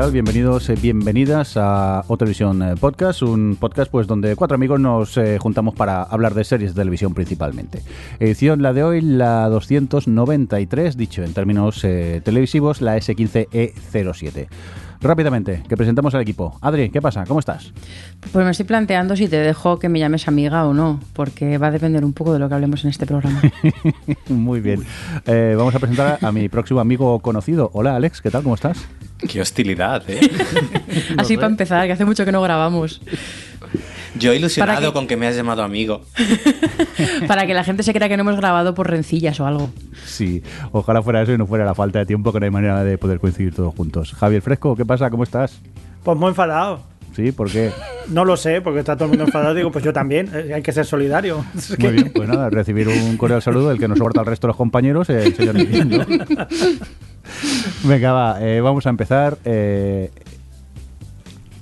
Tal? Bienvenidos, eh, bienvenidas a Otra Visión eh, Podcast, un podcast pues donde cuatro amigos nos eh, juntamos para hablar de series de televisión principalmente. Edición la de hoy, la 293, dicho en términos eh, televisivos, la S15E07. Rápidamente, que presentamos al equipo. Adri, ¿qué pasa? ¿Cómo estás? Pues me estoy planteando si te dejo que me llames amiga o no, porque va a depender un poco de lo que hablemos en este programa. Muy bien. Eh, vamos a presentar a mi próximo amigo conocido. Hola Alex, ¿qué tal? ¿Cómo estás? Qué hostilidad, ¿eh? Así para empezar, que hace mucho que no grabamos. Yo ilusionado ¿Para qué? con que me has llamado amigo. Para que la gente se crea que no hemos grabado por rencillas o algo. Sí, ojalá fuera eso y no fuera la falta de tiempo, que no hay manera de poder coincidir todos juntos. Javier Fresco, ¿qué pasa? ¿Cómo estás? Pues muy enfadado. Sí, ¿por qué? No lo sé, porque está todo el mundo enfadado. Digo, pues yo también. eh, Hay que ser solidario. Es que- Muy bien, pues nada, recibir un cordial saludo del que nos soporta al resto de los compañeros, eh, el señor Miguel, ¿no? Venga, va, eh, vamos a empezar. eh,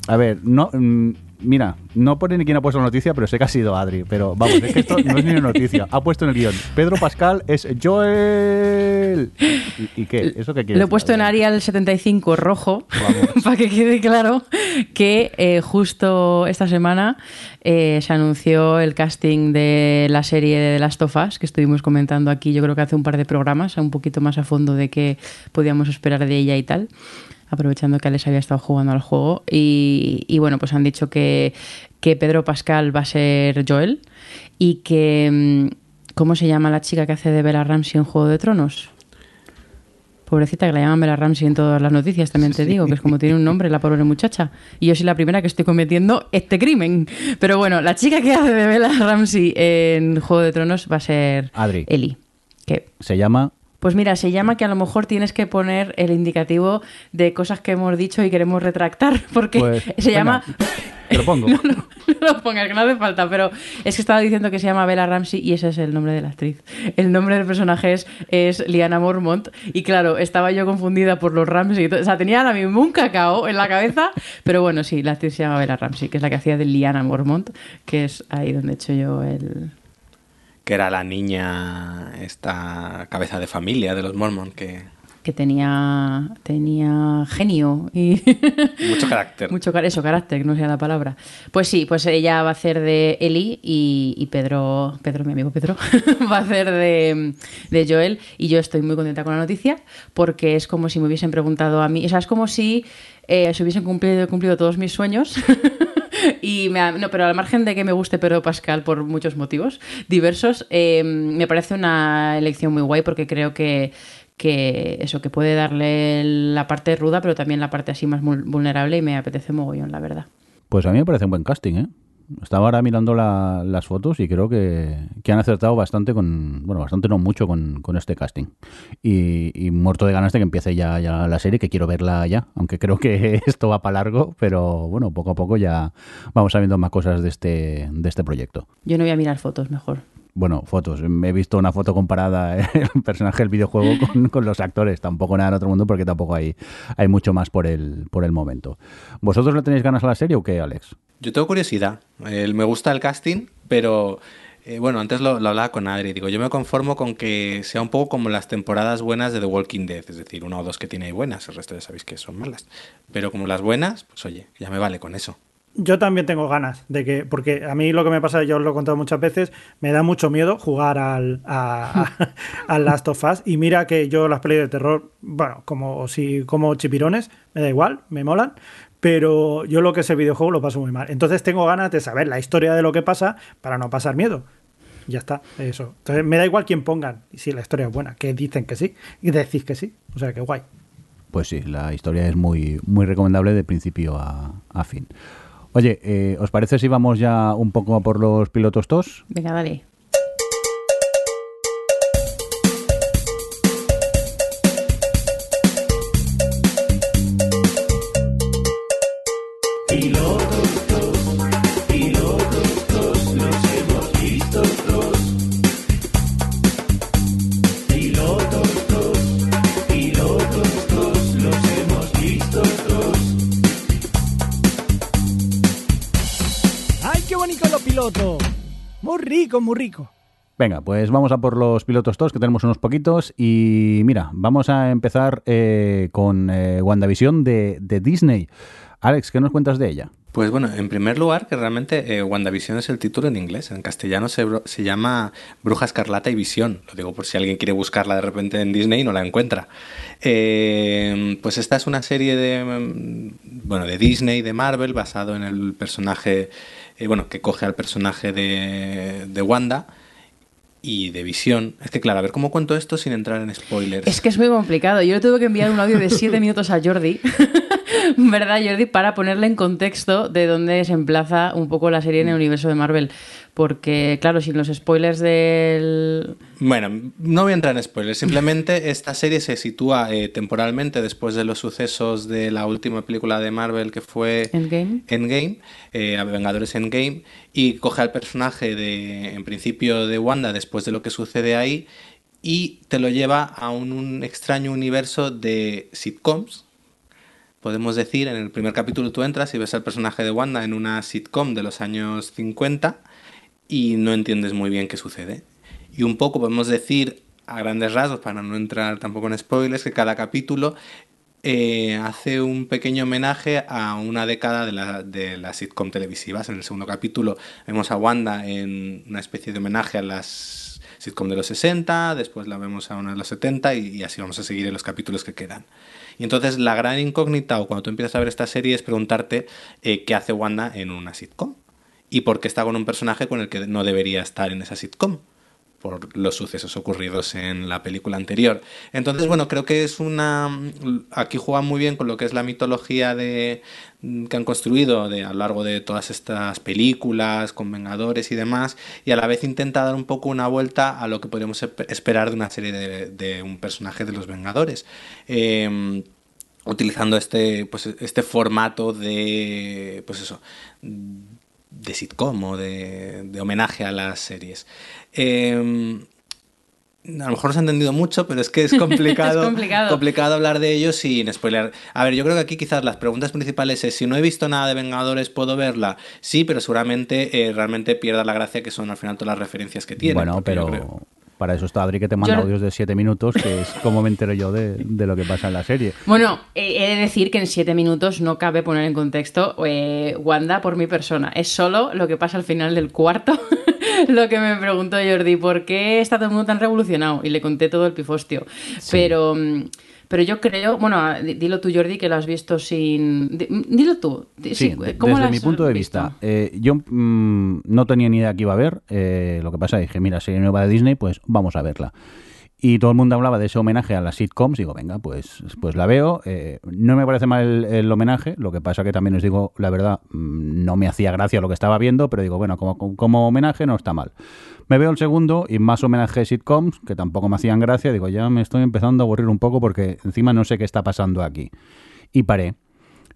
a ver, no... Mira, no pone ni quién ha puesto la noticia, pero sé que ha sido Adri. Pero vamos, es que esto no es ni una noticia. Ha puesto en el guion. Pedro Pascal es Joel. ¿Y, y qué? ¿Eso qué quiere Lo he puesto en? Arial 75 rojo, para que quede claro que eh, justo esta semana eh, se anunció el casting de la serie de of Us, que estuvimos comentando aquí, yo creo que hace un par de programas, un poquito más a fondo de qué podíamos esperar de ella y tal. Aprovechando que Alex había estado jugando al juego. Y, y bueno, pues han dicho que, que Pedro Pascal va a ser Joel y que. mm, ¿Cómo se llama la chica que hace de Bella Ramsey en Juego de Tronos? Pobrecita, que la llaman Bella Ramsey en todas las noticias, también te digo, que es como tiene un nombre la pobre muchacha. Y yo soy la primera que estoy cometiendo este crimen. Pero bueno, la chica que hace de Bella Ramsey en Juego de Tronos va a ser Adri. Ellie. Que, Se llama... pues mira, se llama que a lo mejor tienes que poner el indicativo de cosas que hemos dicho y queremos retractar, porque Pues, se venga, llama... Te lo pongo. No, no, no lo pongas, que no hace falta, pero es que estaba diciendo que se llama Bella Ramsey y ese es el nombre de la actriz. El nombre del personaje es, es Liana Mormont y claro, estaba yo confundida por los Ramsey. O sea, tenía ahora mismo un cacao en la cabeza, pero bueno, sí, la actriz se llama Bella Ramsey, que es la que hacía de Liana Mormont, que es ahí donde he hecho yo el... Que era la niña, esta cabeza de familia de los Mormon, que que tenía, tenía genio y... mucho carácter. Mucho car- eso, carácter, no sea la palabra. Pues sí, pues ella va a hacer de Eli y, y Pedro, Pedro, mi amigo Pedro, va a hacer de, de Joel. Y yo estoy muy contenta con la noticia porque es como si me hubiesen preguntado a mí, o sea, es como si eh, se hubiesen cumplido, cumplido todos mis sueños. Y me no, pero al margen de que me guste Pedro Pascal por muchos motivos diversos, eh, me parece una elección muy guay porque creo que, que eso, que puede darle la parte ruda, pero también la parte así más vul- vulnerable y me apetece mogollón, la verdad. Pues a mí me parece un buen casting, ¿eh? Estaba ahora mirando la- las fotos y creo que, que han acertado bastante con, bueno, bastante no mucho con, con este casting. Y, y muerto de ganas de que empiece ya, ya la serie, que quiero verla ya, aunque creo que esto va para largo, pero bueno, poco a poco ya vamos sabiendo más cosas de este, de este proyecto. Yo no voy a mirar fotos mejor. Bueno, fotos. He visto una foto comparada el personaje del videojuego con, con los actores. Tampoco nada en otro mundo porque tampoco hay, hay mucho más por el, por el momento. ¿Vosotros le tenéis ganas a la serie o qué, Alex? Yo tengo curiosidad. Me gusta el casting, pero eh, bueno, antes lo, lo hablaba con Adri. Digo, yo me conformo con que sea un poco como las temporadas buenas de The Walking Dead, es decir, una o dos que tiene buenas, el resto ya sabéis que son malas. Pero como las buenas, pues oye, ya me vale con eso. Yo también tengo ganas de que, porque a mí lo que me pasa, yo os lo he contado muchas veces, me da mucho miedo jugar al, a, Last of Us. Y mira que yo las pelis de terror, bueno, como si como chipirones, me da igual, me molan. Pero yo lo que es el videojuego lo paso muy mal. Entonces tengo ganas de saber la historia de lo que pasa para no pasar miedo. Ya está, eso. Entonces me da igual quién pongan, y si la historia es buena, que dicen que sí, y decís que sí. O sea que guay. Pues sí, la historia es muy, muy recomendable de principio a, a fin. Oye, eh, ¿os parece si vamos ya un poco a por los pilotos TOS? Venga, dale. Rico, muy rico. Venga, pues vamos a por los pilotos todos, que tenemos unos poquitos. Y mira, vamos a empezar eh, con eh, WandaVision de, de Disney. Alex, ¿qué nos cuentas de ella? Pues bueno, en primer lugar, que realmente eh, WandaVision es el título en inglés. En castellano se, se llama Bruja Escarlata y Visión. Lo digo por si alguien quiere buscarla de repente en Disney y no la encuentra. Eh, pues esta es una serie de, mm, bueno, de Disney, de Marvel, basado en el personaje, eh, bueno, que coge al personaje de, de Wanda y de Visión. Es que claro, a ver cómo cuento esto sin entrar en spoilers. Es que es muy complicado. Yo le tuve que enviar un audio de 7 minutos a Jordi, ¿verdad, Jordi? Para ponerle en contexto de dónde se emplaza un poco la serie en el universo de Marvel. Porque, claro, sin los spoilers del. Bueno, no voy a entrar en spoilers. Simplemente esta serie se sitúa eh, temporalmente después de los sucesos de la última película de Marvel que fue Endgame. Endgame, eh, Vengadores Endgame, y coge al personaje de, en principio, de Wanda después de lo que sucede ahí y te lo lleva a un, un extraño universo de sitcoms. Podemos decir, en el primer capítulo tú entras y ves al personaje de Wanda en una sitcom de los años 50 y no entiendes muy bien qué sucede. Y un poco podemos decir, a grandes rasgos, para no entrar tampoco en spoilers, que cada capítulo eh, hace un pequeño homenaje a una década de, la, de las sitcom televisivas. En el segundo capítulo vemos a Wanda en una especie de homenaje a las sitcom de los 60, después la vemos a una de los 70 y, y así vamos a seguir en los capítulos que quedan. Y entonces la gran incógnita, o cuando tú empiezas a ver esta serie, es preguntarte eh, qué hace Wanda en una sitcom y por qué está con un personaje con el que no debería estar en esa sitcom por los sucesos ocurridos en la película anterior. Entonces, bueno, creo que es una... Aquí juegan muy bien con lo que es la mitología de que han construido a lo largo de todas estas películas, con Vengadores y demás, y a la vez intenta dar un poco una vuelta a lo que podríamos esperar de una serie de, de un personaje de los Vengadores. Eh, utilizando este, pues, este formato de, pues eso, de sitcom o de, de homenaje a las series. Eh, a lo mejor no se ha entendido mucho, pero es que es complicado, es complicado. complicado hablar de ello sin spoiler. A ver, yo creo que aquí quizás las preguntas principales es si no he visto nada de Vengadores, ¿puedo verla? Sí, pero seguramente eh, realmente pierda la gracia que son al final todas las referencias que tiene. Bueno, pero para eso está Adri que te manda Yo- audios de 7 minutos, que es como me entero yo de, de lo que pasa en la serie. Bueno, eh, he de decir que en 7 minutos no cabe poner en contexto eh, Wanda por mi persona. Es solo lo que pasa al final del cuarto. lo que me preguntó Jordi, ¿por qué está todo el mundo tan revolucionado? Y le conté todo el pifostio. Pero, mm, pero yo creo, bueno, ah, di- dilo tú, Jordi, que lo has visto sin. di- Dilo tú. Sí, sí, de- ¿cómo desde mi punto de visto? vista, eh, yo mm, no tenía ni idea que iba a ver. eh, lo que pasa dije, mira, serie nueva de Disney, pues vamos a verla. Y todo el mundo hablaba de ese homenaje a las sitcoms. Digo, venga, pues, pues la veo. Eh, no me parece mal el, el homenaje. Lo que pasa que también os digo, la verdad, mm, no me hacía gracia lo que estaba viendo, pero digo, bueno, como, como homenaje no está mal. Me veo el segundo y más homenaje a sitcoms, que tampoco me hacían gracia. Digo, ya me estoy empezando a aburrir un poco porque encima no sé qué está pasando aquí. Y paré.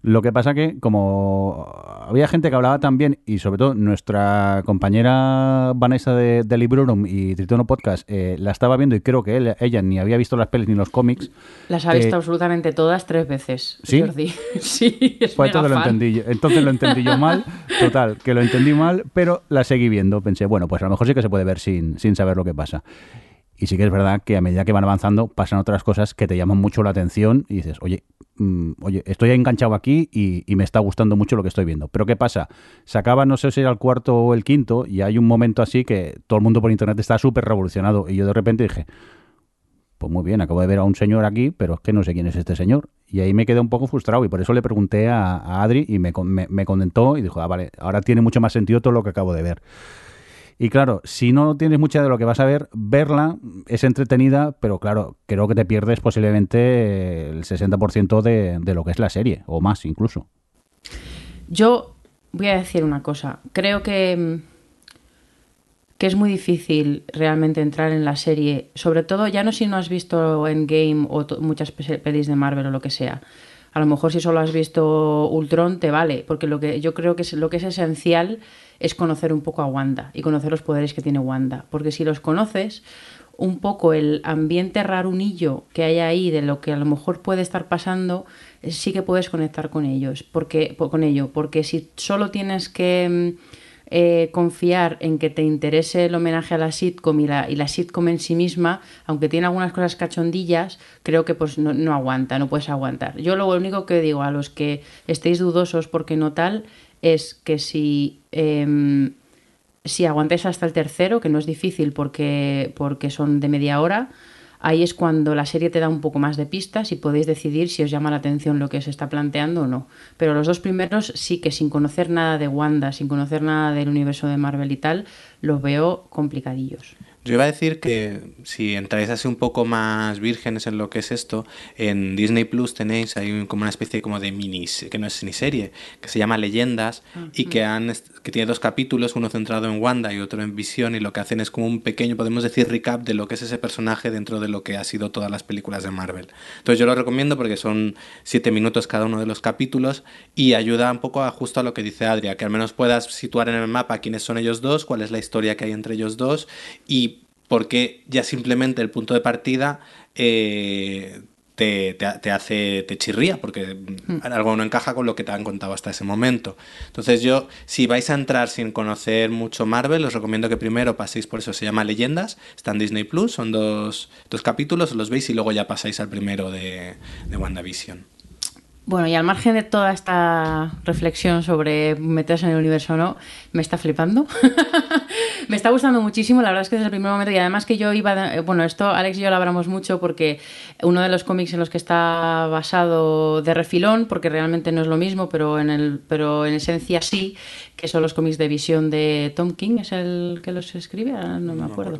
Lo que pasa que, como había gente que hablaba también, y sobre todo nuestra compañera Vanessa de, de Librorum y Tritono Podcast eh, la estaba viendo y creo que él- ella ni había visto las pelis ni los cómics. Las ha visto Eh, absolutamente todas tres veces. ¿sí? Jordi. sí, es Pues mega lo, fan. entendí yo, entonces lo entendí yo mal, total, que lo entendí mal, pero la seguí viendo. Pensé, bueno, pues a lo mejor sí que se puede ver sin, sin saber lo que pasa. Y sí que es verdad que a medida que van avanzando pasan otras cosas que te llaman mucho la atención y dices, oye, mm, oye, estoy enganchado aquí y, me está gustando mucho lo que estoy viendo. Pero ¿qué pasa? Se acaba, no sé si era el cuarto o el quinto, y hay un momento así que todo el mundo por internet está súper revolucionado. Y yo de repente dije, pues muy bien, acabo de ver a un señor aquí, pero es que no sé quién es este señor. Y ahí me quedé un poco frustrado y por eso le pregunté a, Adri y me, me, me comentó y dijo, ah, vale, ahora tiene mucho más sentido todo lo que acabo de ver. Y claro, si no tienes mucha de lo que vas a ver, verla es entretenida, pero claro, creo que te pierdes posiblemente el 60% de, de lo que es la serie, o más incluso. Yo voy a decir una cosa. Creo que, que es muy difícil realmente entrar en la serie, sobre todo ya no si no has visto Endgame o muchas pe- pelis de Marvel o lo que sea. A lo mejor si solo has visto Ultron te vale, porque lo que yo creo que es, lo que es esencial es conocer un poco a Wanda y conocer los poderes que tiene Wanda, porque si los conoces, un poco el ambiente rarunillo que hay ahí de lo que a lo mejor puede estar pasando, eh, sí que puedes conectar con ellos, porque po- con ello, porque si solo tienes que mm, eh, confiar en que te interese el homenaje a la sitcom y la, y la sitcom en sí misma, aunque tiene algunas cosas cachondillas, creo que pues no, no aguanta, no puedes aguantar. Yo lo único que digo a los que estéis dudosos porque no tal es que si... em, si aguantáis hasta el tercero, que no es difícil porque, porque son de media hora, ahí es cuando la serie te da un poco más de pistas y podéis decidir si os llama la atención lo que se está planteando o no. Pero los dos primeros sí que sin conocer nada de Wanda, sin conocer nada del universo de Marvel y tal, los veo complicadillos. Yo iba a decir que si entráis así un poco más vírgenes en lo que es esto, en Disney Plus tenéis ahí como una especie como de mini, que no es ni serie, que se llama Leyendas y que han est- que tiene dos capítulos, uno centrado en Wanda y otro en Visión y lo que hacen es como un pequeño, podemos decir, recap de lo que es ese personaje dentro de lo que ha sido todas las películas de Marvel. Entonces yo lo recomiendo porque son siete minutos cada uno de los capítulos y ayuda un poco a justo a lo que dice Adria, que al menos puedas situar en el mapa quiénes son ellos dos, cuál es la historia que hay entre ellos dos y porque ya simplemente el punto de partida eh, te, te- te hace, te chirría, porque mm, algo no encaja con lo que te han contado hasta ese momento. Entonces yo, si vais a entrar sin conocer mucho Marvel, os recomiendo que primero paséis por eso, se llama Leyendas, está en Disney Plus, son dos, dos capítulos, os los veis y luego ya pasáis al primero de, de WandaVision. Bueno, y al margen de toda esta reflexión sobre meterse en el universo o no, me está flipando. me está gustando muchísimo, la verdad es que desde el primer momento, y además que yo iba, bueno, esto Alex y yo lo hablamos mucho porque uno de los cómics en los que está basado de refilón, porque realmente no es lo mismo, pero en, el, pero en esencia sí, que son los cómics de visión de Tom King, es el que los escribe, Ahora no me acuerdo.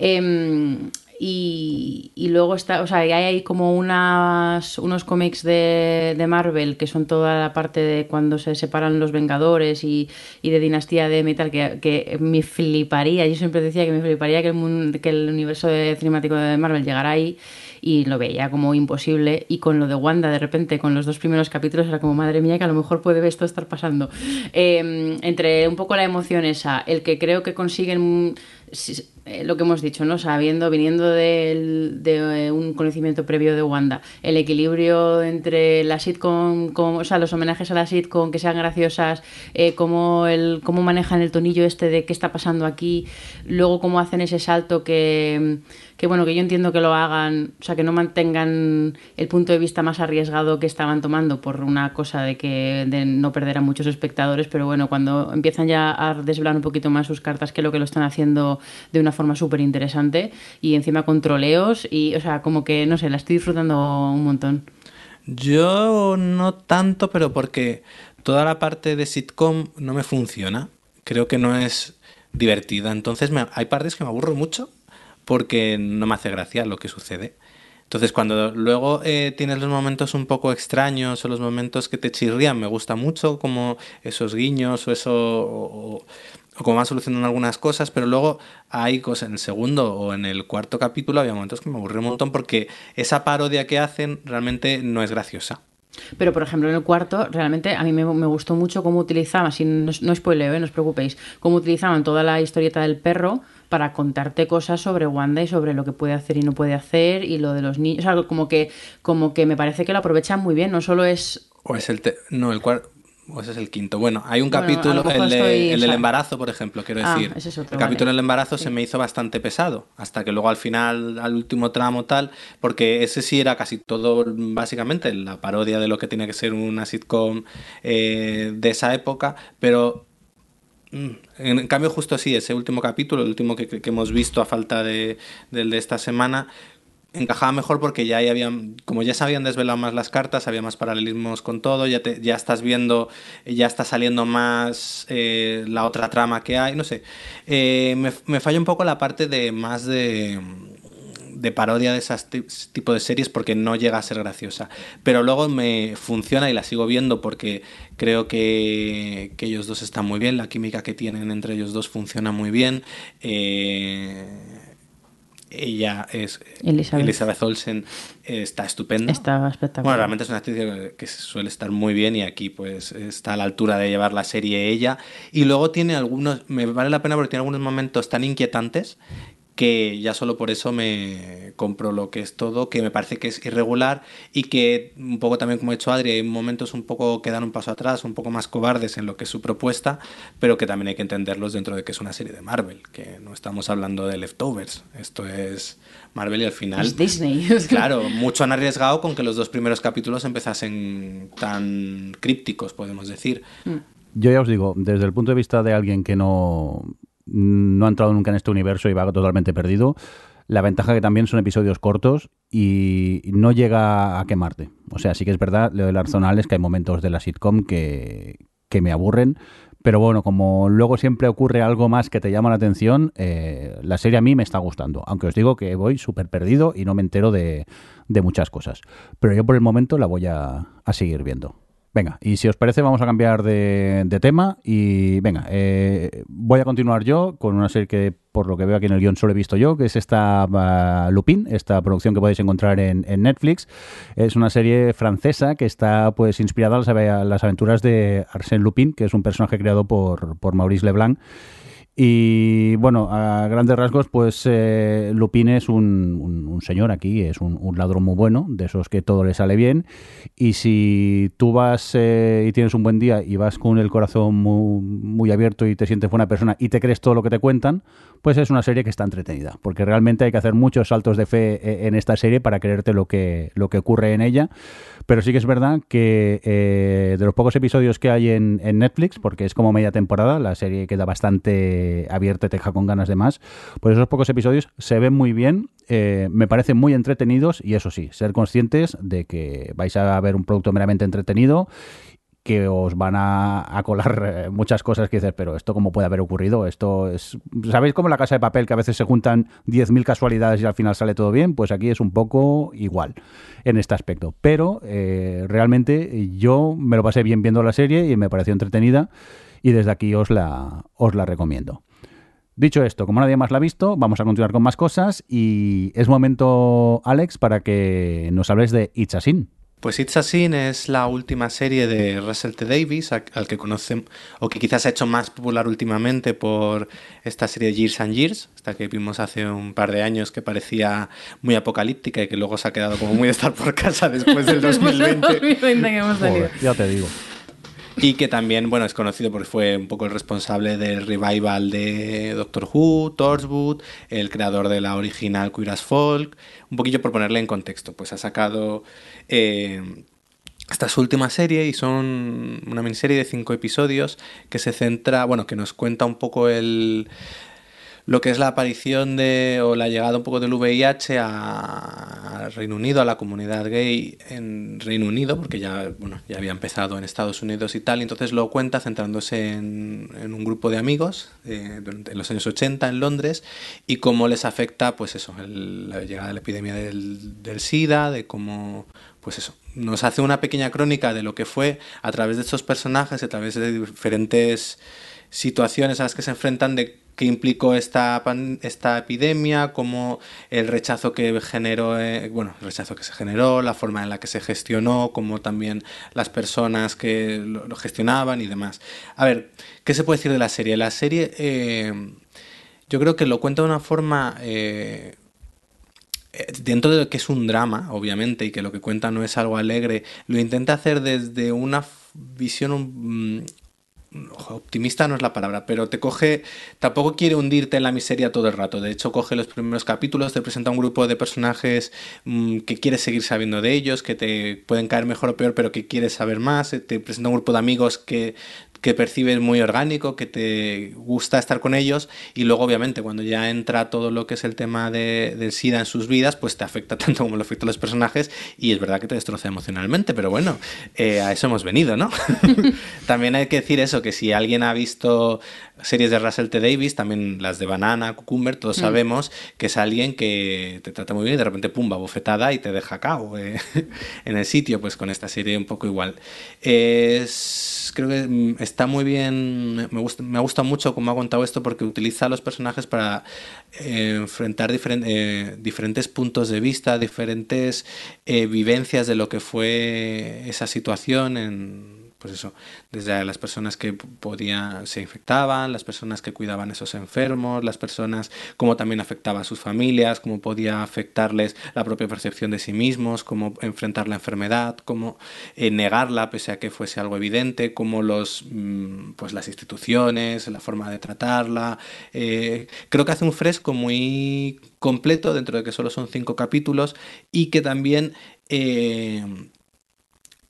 Em, y, luego está, o sea, hay como unas, unos cómics de, de Marvel que son toda la parte de cuando se separan los Vengadores y, y de Dinastía de Metal que, que me fliparía. Yo siempre decía que me fliparía que el, mun- que el universo de- cinemático de Marvel llegara ahí y lo veía como imposible. Y con lo de Wanda, de repente, con los dos primeros capítulos, era como, madre mía, que a lo mejor puede esto estar pasando. Eh, entre un poco la emoción esa, el que creo que consiguen eh, lo que hemos dicho, ¿no? Sabiendo, viniendo de, eh, un conocimiento previo de Wanda, el equilibrio entre la sitcom, como, o sea, los homenajes a la sitcom, que sean graciosas, eh, cómo, el, cómo manejan el tonillo este de qué está pasando aquí, luego cómo hacen ese salto que, que bueno, que yo entiendo que lo hagan, o sea, que no mantengan el punto de vista más arriesgado que estaban tomando por una cosa de que de no perder a muchos espectadores, pero bueno, cuando empiezan ya a desvelar un poquito más sus cartas, creo que lo están haciendo de una forma súper interesante y encima con troleos y, o sea, como que, no sé, la estoy disfrutando un montón. Yo no tanto, pero porque toda la parte de sitcom no me funciona. Creo que no es divertida. Entonces hay partes que me aburro mucho porque no me hace gracia lo que sucede. Entonces cuando luego eh, tienes los momentos un poco extraños o los momentos que te chirrían, me gusta mucho como esos guiños o eso... o como van solucionando algunas cosas, pero luego hay cosas en el segundo o en el cuarto capítulo había momentos que me aburrí un montón porque esa parodia que hacen realmente no es graciosa. Pero, por ejemplo, en el cuarto, realmente a mí me, me gustó mucho cómo utilizaban, si no, no spoileo, ¿eh? no os preocupéis, cómo utilizaban toda la historieta del perro para contarte cosas sobre Wanda y sobre lo que puede hacer y no puede hacer y lo de los niños. O sea, como que, como que me parece que lo aprovechan muy bien, no solo es O es el te- no el cuarto o ese es el quinto. Bueno, hay un Bueno, capítulo, el, de- del embarazo, por ejemplo, quiero Ah, decir. ese es otro, el capítulo vale. del embarazo se me hizo bastante pesado, hasta que luego al final, al último tramo tal, porque ese sí era casi todo, básicamente, la parodia de lo que tiene que ser una sitcom eh, de esa época, pero Mm, En cambio, justo sí, ese último capítulo, el último que, que hemos visto a falta de, del de esta semana, encajaba mejor porque ya habían, como ya se habían desvelado más las cartas, había más paralelismos con todo, ya, te- ya estás viendo, ya está saliendo más eh, la otra trama que hay, no sé. Eh, me, me falla un poco la parte de más de de parodia de ese tipo de series porque no llega a ser graciosa. Pero luego me funciona y la sigo viendo porque creo que, que ellos dos están muy bien, la química que tienen entre ellos dos funciona muy bien. Eh, ella es Elizabeth. Olsen eh, está estupenda. Está espectacular. Bueno, realmente es una actriz que suele estar muy bien y aquí pues está a la altura de llevar la serie ella. Y luego tiene algunos, me vale la pena porque tiene algunos momentos tan inquietantes que ya solo por eso me compro lo que es todo, que me parece que es irregular y que un poco también como ha hecho Adri, hay momentos un poco que dan un paso atrás, un poco más cobardes en lo que es su propuesta, pero que también hay que entenderlos dentro de que es una serie de Marvel, que no estamos hablando de leftovers, esto es Marvel y al final... Es Disney. Claro, mucho han arriesgado con que los dos primeros capítulos empezasen tan crípticos, podemos decir. Mm. Yo ya os digo, desde el punto de vista de alguien que no, no ha entrado nunca en este universo y va totalmente perdido, la ventaja que también son episodios cortos y no llega a quemarte. O sea, sí que es verdad, lo del Arzonal es que hay momentos de la sitcom que, que me aburren, pero bueno, como luego siempre ocurre algo más que te llama la atención, eh, la serie a mí me está gustando. Aunque os digo que voy súper perdido y no me entero de, de muchas cosas. Pero yo por el momento la voy a, a seguir viendo. Venga, y si os parece vamos a cambiar de, de tema y venga, eh, voy a continuar yo con una serie que por lo que veo aquí en el guion solo he visto yo, que es esta Lupin, esta producción que podéis encontrar en, en, Netflix. Es una serie francesa que está pues inspirada a las, las aventuras de Arsène Lupin, que es un personaje creado por, por Maurice Leblanc y bueno, a grandes rasgos, pues eh, Lupin es un, un, señor aquí, es un, ladrón muy bueno, de esos que todo le sale bien. Y si tú vas eh, y tienes un buen día y vas con el corazón muy, muy, abierto y te sientes buena persona y te crees todo lo que te cuentan, pues es una serie que está entretenida. Porque realmente hay que hacer muchos saltos de fe eh, en esta serie para creerte lo que, lo que ocurre en ella. Pero sí que es verdad que eh, de los pocos episodios que hay en, Netflix, porque es como media temporada, la serie queda bastante abierta y te deja con ganas de más, pues esos pocos episodios se ven muy bien, eh, me parecen muy entretenidos y eso sí, ser conscientes de que vais a ver un producto meramente entretenido que os van a, colar muchas cosas que dices, pero esto cómo puede haber ocurrido, esto es... ¿Sabéis cómo la casa de papel que a veces se juntan 10.000 casualidades y al final sale todo bien? Pues aquí es un poco igual en este aspecto. Pero eh, realmente yo me lo pasé bien viendo la serie y me pareció entretenida y desde aquí os la, os la recomiendo. Dicho esto, como nadie más la ha visto, vamos a continuar con más cosas y es momento, Alex, para que nos hables de It's a Sin. Pues It's a Sin es la última serie de Russell T. Davis, al que conocen, o que quizás ha hecho más popular últimamente por esta serie de Years and Years, esta que vimos hace un par de años que parecía muy apocalíptica y que luego se ha quedado como muy de estar por casa después del 2020. 2020 que hemos tenido. Joder, ya te digo. Y que también, bueno, es conocido porque fue un poco el responsable del revival de Doctor Who, Torchwood, el creador de la original Queer Folk. Un poquillo por ponerle en contexto, pues ha sacado eh, esta es su última serie y son una miniserie de cinco episodios que se centra, bueno, que nos cuenta un poco el lo que es la aparición de o la llegada un poco del VIH a, a, Reino Unido, a la comunidad gay en Reino Unido, porque ya, bueno, ya había empezado en Estados Unidos y tal, y entonces lo cuenta centrándose en, en un grupo de amigos eh, en los años 80 en Londres y cómo les afecta, pues eso, el, la llegada de la epidemia del, del SIDA, de cómo, pues eso, nos hace una pequeña crónica de lo que fue a través de estos personajes, a través de diferentes situaciones a las que se enfrentan de qué implicó esta, esta epidemia, cómo el rechazo que generó, eh, bueno, el rechazo que se generó, la forma en la que se gestionó, cómo también las personas que lo, gestionaban y demás. A ver, ¿qué se puede decir de la serie? La serie eh, yo creo que lo cuenta de una forma... Eh, dentro de que es un drama, obviamente, y que lo que cuenta no es algo alegre, lo intenta hacer desde una visión un, optimista no es la palabra, pero te coge, tampoco quiere hundirte en la miseria todo el rato. De hecho, coge los primeros capítulos, te presenta un grupo de personajes mmm, que quieres seguir sabiendo de ellos, que te pueden caer mejor o peor, pero que quieres saber más. Te presenta un grupo de amigos que que percibes muy orgánico, que te gusta estar con ellos y luego obviamente cuando ya entra todo lo que es el tema de, del SIDA en sus vidas, pues te afecta tanto como lo afecta a los personajes y es verdad que te destroza emocionalmente, pero bueno, eh, a eso hemos venido, ¿no? También hay que decir eso, que si alguien ha visto series de Russell T. Davis, también las de Banana, Cucumber, todos mm. sabemos que es alguien que te trata muy bien y de repente pumba, bofetada y te deja cao eh, en el sitio, pues con esta serie un poco igual. Es, creo que está muy bien, me gusta, me mucho cómo ha contado esto porque utiliza a los personajes para eh, enfrentar eh, diferentes puntos de vista, diferentes eh, vivencias de lo que fue esa situación en pues eso, desde las personas que podían, se infectaban, las personas que cuidaban a esos enfermos, las personas, cómo también afectaba a sus familias, cómo podía afectarles la propia percepción de sí mismos, cómo enfrentar la enfermedad, cómo eh, negarla pese a que fuese algo evidente, cómo los, mm, pues las instituciones, la forma de tratarla. Eh, creo que hace un fresco muy completo dentro de que solo son cinco capítulos y que también eh,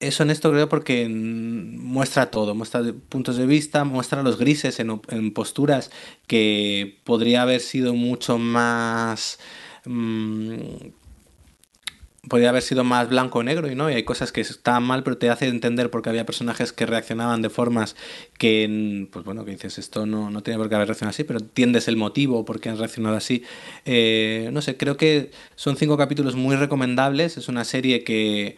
es honesto creo porque muestra todo, muestra puntos de vista, muestra los grises en, posturas que podría haber sido mucho más... Mm, podría haber sido más blanco o negro y no, y hay cosas que estaban mal, pero te hace entender porque había personajes que reaccionaban de formas que, pues bueno, que dices, esto no, no tiene por qué haber reaccionado así, pero entiendes el motivo por qué han reaccionado así. Eh, no sé, creo que son cinco capítulos muy recomendables, es una serie que,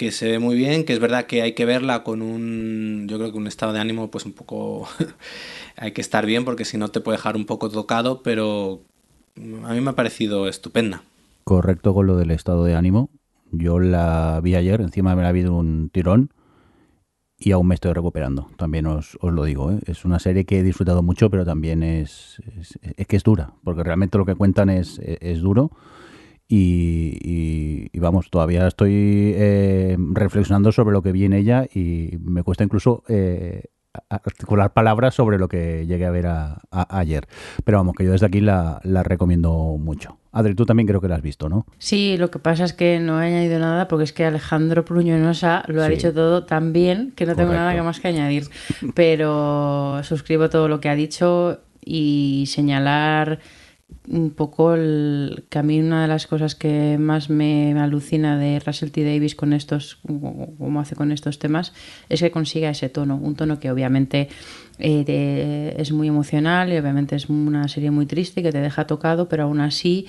que se ve muy bien, que es verdad que hay que verla con un, yo creo que un estado de ánimo pues un poco, hay que estar bien porque si no te puede dejar un poco tocado, pero a mí me ha parecido estupenda. Correcto con lo del estado de ánimo. Yo la vi ayer, encima me vi de un tirón y aún me estoy recuperando. También os, os lo digo. ¿eh? Es una serie que he disfrutado mucho, pero también es, es, que es dura, porque realmente lo que cuentan es, es duro y, vamos, todavía estoy eh, reflexionando sobre lo que vi en ella y me cuesta incluso eh, articular palabras sobre lo que llegué a ver ayer. Pero vamos, que yo desde aquí la, recomiendo mucho. Adri, tú también creo que la has visto, ¿no? Sí, lo que pasa es que no he añadido nada porque es que Alejandro Pruñonosa lo ha dicho todo tan bien que no tengo nada más que añadir. Pero suscribo todo lo que ha dicho y señalar un poco el, que a mí una de las cosas que más me, alucina de Russell T. Davis con estos, como hace con estos temas, es que consiga ese tono, un tono que obviamente eh, es muy emocional y obviamente es una serie muy triste que te deja tocado, pero aún así,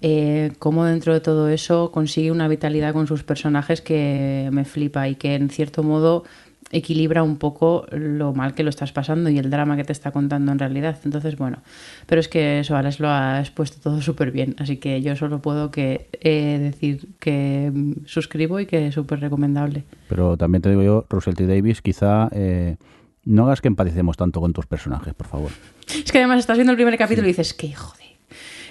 eh, como dentro de todo eso consigue una vitalidad con sus personajes que me flipa y que en cierto modo equilibra un poco lo mal que lo estás pasando y el drama que te está contando en realidad. Entonces, bueno, pero es que eso, Alex lo ha expuesto todo súper bien, así que yo solo puedo que eh, decir que suscribo y que es súper recomendable. Pero también te digo yo, Russell T. Davis, quizá... Eh, no hagas que empaticemos tanto con tus personajes, por favor. Es que además estás viendo el primer capítulo y dices, qué hijo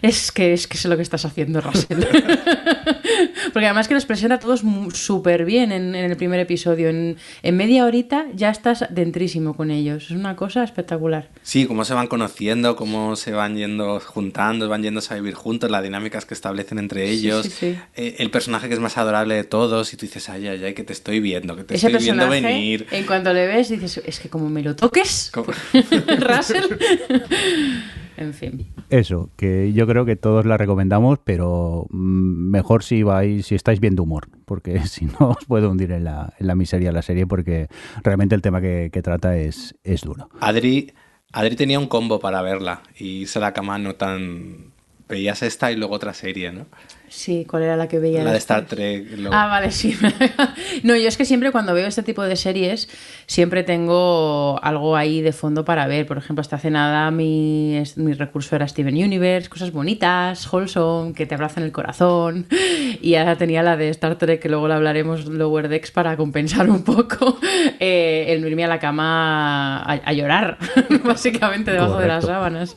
es que es que sé lo que estás haciendo, Russell. Porque además que los presenta a todos súper bien en, el primer episodio. En, media horita ya estás dentrísimo con ellos. Es una cosa espectacular. Sí, cómo se van conociendo, cómo se van yendo juntando, van yendo a vivir juntos, las dinámicas que establecen entre ellos. Eh, el personaje que es más adorable de todos y tú dices, ay, ay, ay, que te estoy viendo, que te estoy viendo venir. En cuanto le ves, dices, es que como me lo toques, Russell. En fin. Eso, que yo creo que todos la recomendamos, pero mm, mejor si vais, si estáis bien de humor, porque si no os puede hundir en la, en la miseria la serie, porque realmente el tema que, trata es, es duro. Adri, Adri tenía un combo para verla y se la cama no tan. Veías esta y luego otra serie, ¿no? Sí, ¿cuál era la que veía? La de Star Trek. Ah, vale, sí. no, yo es que siempre cuando veo este tipo de series, siempre tengo algo ahí de fondo para ver. Por ejemplo, esta hace nada mi, mi recurso era Steven Universe, cosas bonitas, wholesome, que te abrazan el corazón. Y ahora tenía la de Star Trek, que luego la hablaremos Lower Decks para compensar un poco eh, el irme a la cama a, llorar, básicamente debajo de las sábanas.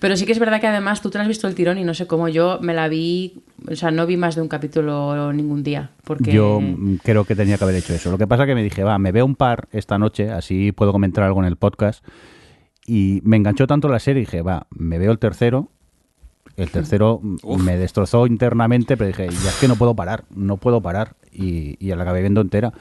Pero sí que es verdad que además tú te has visto el tirón y no sé cómo yo me la vi, o sea, no vi más de un capítulo ningún día. Porque... Yo creo que tenía que haber hecho eso. Lo que pasa que me dije, va, me veo un par esta noche, así puedo comentar algo en el podcast. Y me enganchó tanto la serie, dije, va, me veo el tercero. El tercero me destrozó internamente, pero dije, ya es que no puedo parar, no puedo parar. Y, y la acabé viendo entera.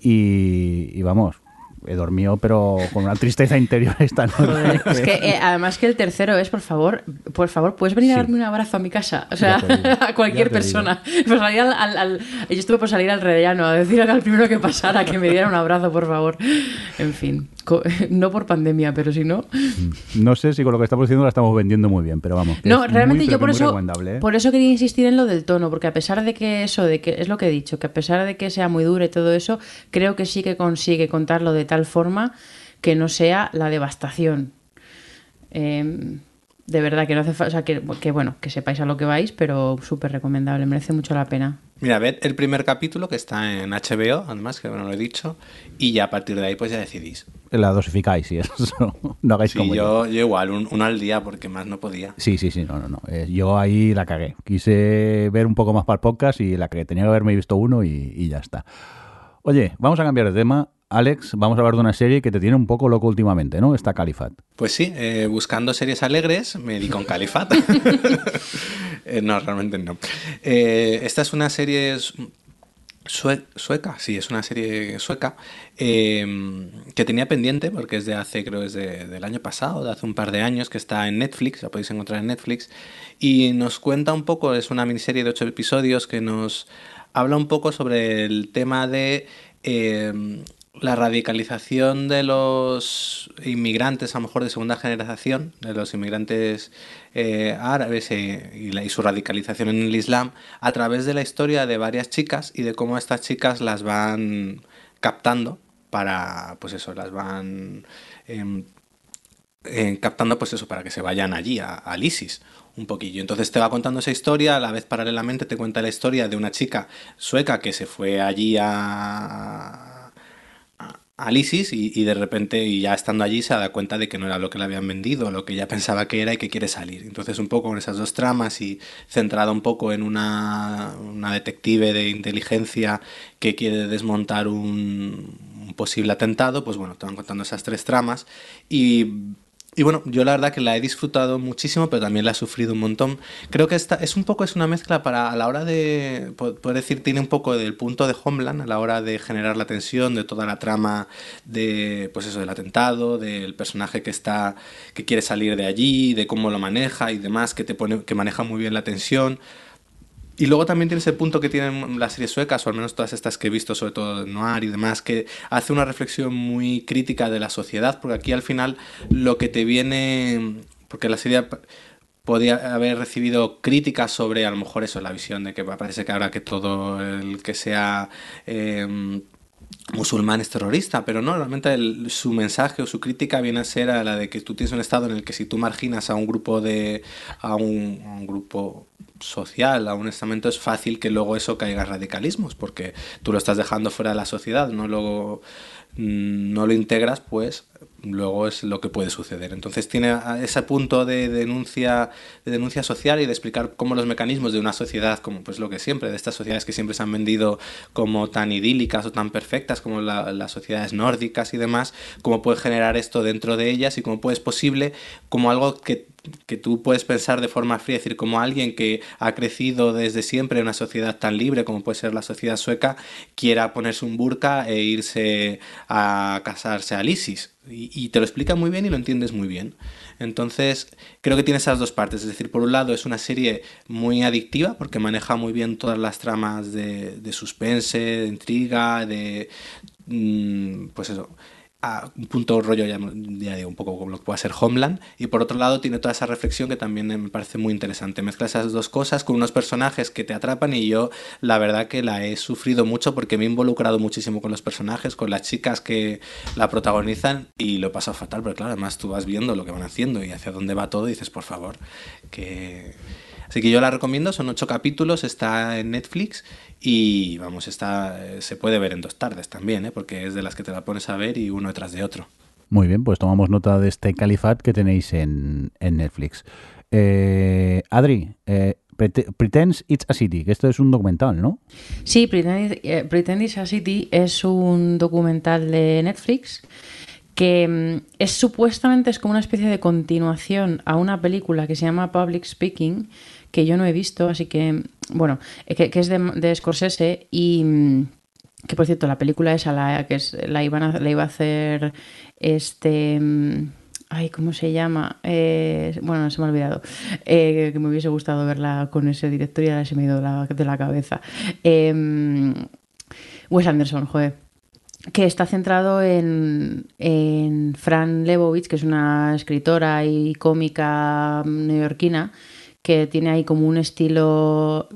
y vamos, he dormido, pero con una tristeza interior esta noche. es que eh, además que el tercero es, por favor, por favor, puedes venir a darme un abrazo a mi casa, o sea, a cualquier persona. Pues al, yo estuve por salir al rellano a decirle al primero que pasara que me diera un abrazo, por favor. En fin, no por pandemia, pero si no. Mm. No sé si con lo que estamos diciendo la estamos vendiendo muy bien, pero vamos. No, realmente yo por eso, ¿eh? por eso quería insistir en lo del tono, porque a pesar de que eso, de que es lo que he dicho, que a pesar de que sea muy duro y todo eso, creo que sí que consigue contarlo de tal forma que no sea la devastación. Em, de verdad que no hace falta, o sea, que, que, bueno, que sepáis a lo que vais, pero súper recomendable, merece mucho la pena. Mira, ved el primer capítulo que está en HBO, además, que no lo he dicho, y ya a partir de ahí pues ya decidís. La dosificáis y eso, no hagáis Sí, como yo, yo igual, un- uno al día porque más no podía. Sí, sí, sí, no, no, no. Eh, yo ahí la cagué. Quise ver un poco más para el podcast y la cagué. Tenía que haberme visto uno y, y ya está. Oye, vamos a cambiar de tema. Alex, vamos a hablar de una serie que te tiene un poco loco últimamente, ¿no? Está Califat. Pues sí, eh, buscando series alegres me di con Califat. Eh, no, realmente no. Eh, esta es una serie sue- sueca, sí, es una serie sueca eh, que tenía pendiente porque es de hace, creo, es de- del año pasado, de hace un par de años, que está en Netflix, la podéis encontrar en Netflix, y nos cuenta un poco, es una miniserie de ocho episodios que nos habla un poco sobre el tema de... eh, la radicalización de los inmigrantes, a lo mejor de segunda generación, de los inmigrantes eh, árabes eh, y, su radicalización en el Islam, a través de la historia de varias chicas y de cómo estas chicas las van captando para, pues eso, las van em, eh, captando, pues eso, para que se vayan allí, a- al ISIS un poquillo. Entonces te va contando esa historia, a la vez paralelamente te cuenta la historia de una chica sueca que se fue allí a- al y, de repente, y ya estando allí, se da cuenta de que no era lo que le habían vendido, lo que ella pensaba que era y que quiere salir. Entonces, un poco con esas dos tramas y centrada un poco en una, una detective de inteligencia que quiere desmontar un, posible atentado, pues bueno, te contando esas tres tramas y y bueno, yo la verdad que la he disfrutado muchísimo, pero también la he sufrido un montón. Creo que esta es un poco, es una mezcla para a la hora de, po- poder decir, tiene un poco del punto de Homeland, a la hora de generar la tensión, de toda la trama de, pues eso, del atentado, del personaje que está, que quiere salir de allí, de cómo lo maneja y demás, que te pone, que maneja muy bien la tensión. Y luego también tiene ese punto que tienen las series suecas, o al menos todas estas que he visto, sobre todo Noir y demás, que hace una reflexión muy crítica de la sociedad, porque aquí al final lo que te viene, porque la serie podía haber recibido críticas sobre a lo mejor eso, la visión de que parece que ahora que todo el que sea... em, musulmán es terrorista, pero no, realmente el- su mensaje o su crítica viene a ser a la de que tú tienes un estado en el que si tú marginas a un grupo de a un grupo social, a un estamento es fácil que luego eso caiga en radicalismos, porque tú lo estás dejando fuera de la sociedad, no lo mm, no lo integras, pues luego es lo que puede suceder. Entonces tiene a- ese punto de denuncia, de denuncia social y de explicar cómo los mecanismos de una sociedad, como pues lo que siempre, de estas sociedades que siempre se han vendido como tan idílicas o tan perfectas como la- las sociedades nórdicas y demás, cómo puede generar esto dentro de ellas y cómo puede es posible como algo que que tú puedes pensar de forma fría, es decir, como alguien que ha crecido desde siempre en una sociedad tan libre como puede ser la sociedad sueca, quiera ponerse un burka e irse a casarse al ISIS. Y, y te lo explica muy bien y lo entiendes muy bien. Entonces, creo que tiene esas dos partes. Es decir, por un lado es una serie muy adictiva porque maneja muy bien todas las tramas de, de suspense, de intriga, de... mm, pues eso a un punto rollo ya, digo un poco como lo que puede ser Homeland. Y por otro lado tiene toda esa reflexión que también me parece muy interesante. Mezcla esas dos cosas con unos personajes que te atrapan y yo la verdad que la he sufrido mucho porque me he involucrado muchísimo con los personajes con las chicas que la protagonizan y lo he pasado fatal porque claro además tú vas viendo lo que van haciendo y hacia dónde va todo y dices por favor que Así que yo la recomiendo, son ocho capítulos, está en Netflix y vamos, está, eh, se puede ver en dos tardes también, ¿eh? porque es de las que te la pones a ver y uno detrás de otro. Muy bien, pues tomamos nota de este califat que tenéis en, en Netflix. Eh, Adri, eh, Prete- Pretends It's a City, que esto es un documental, ¿no? Sí, Pretend, eh, Pretend It's a City es un documental de Netflix que mm, es supuestamente es como una especie de continuación a una película que se llama Public Speaking, que yo no he visto, así que, bueno, eh, que, es de, de Scorsese y mm, que por cierto la película esa la, que es, la, iban a, la iba a hacer este... mm, Ay, ¿cómo se llama? Eh, bueno, se me ha olvidado. Eh, que me hubiese gustado verla con ese director y ahora se me ha ido la- de la cabeza. Eh, Wes Anderson, joder que está centrado en, en Fran Lebowitz, que es una escritora y cómica neoyorquina, que tiene ahí como un estilo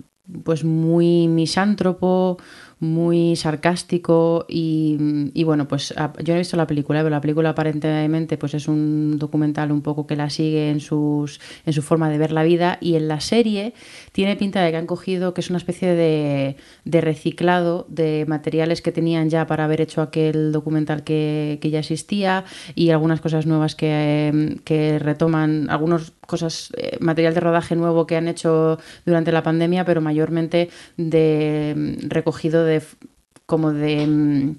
pues muy misántropo, muy sarcástico y, bueno, pues yo he visto la película, pero la película aparentemente pues es un documental un poco que la sigue en, sus, en su forma de ver la vida y en la serie tiene pinta de que han cogido que es una especie de, reciclado de materiales que tenían ya para haber hecho aquel documental que, ya existía y algunas cosas nuevas que, que retoman, algunas cosas, eh, material de rodaje nuevo que han hecho durante la pandemia, pero mayormente de mm, recogido de como de mm,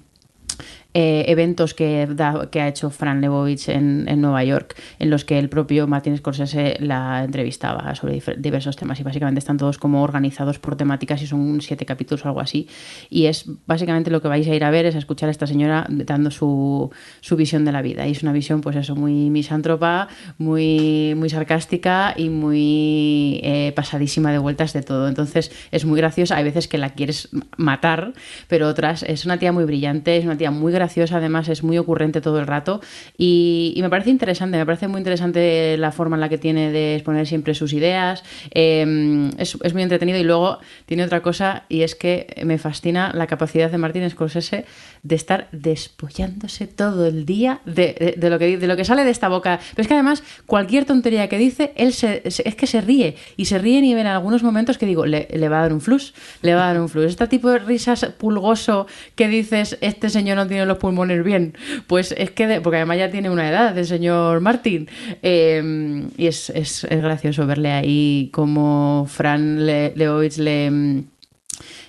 eh, eventos que, ha hecho Fran Lebowitz en, Nueva York, en los que el propio Martin Scorsese la entrevistaba sobre diversos temas y básicamente están todos como organizados por temáticas y son siete capítulos o algo así. Y es básicamente lo que vais a ir a ver, es a escuchar a esta señora dando su, su visión de la vida. Y es una visión, pues eso, muy misántropa, muy, muy sarcástica y muy eh, pasadísima de vueltas de todo. Entonces es muy graciosa, hay veces que la quieres matar, pero otras es una tía muy brillante, es una tía muy graciosa además es muy ocurrente todo el rato y, me parece interesante, me parece muy interesante la forma en la que tiene de exponer siempre sus ideas, em, es, muy entretenido y luego tiene otra cosa y es que me fascina la capacidad de Martín Scorsese de estar despollándose todo el día de, lo que, de lo que sale de esta boca. Pero es que además cualquier tontería que dice, él se, es que se ríe y se ríe y en algunos momentos que digo, le, va a dar un flus, le va a dar un flus. Este tipo de risas pulgoso que dices, este señor no tiene los pulmones bien. Pues es que, porque además ya tiene una edad, el señor Martín. Em, y es, es, gracioso verle ahí como Fran Le, le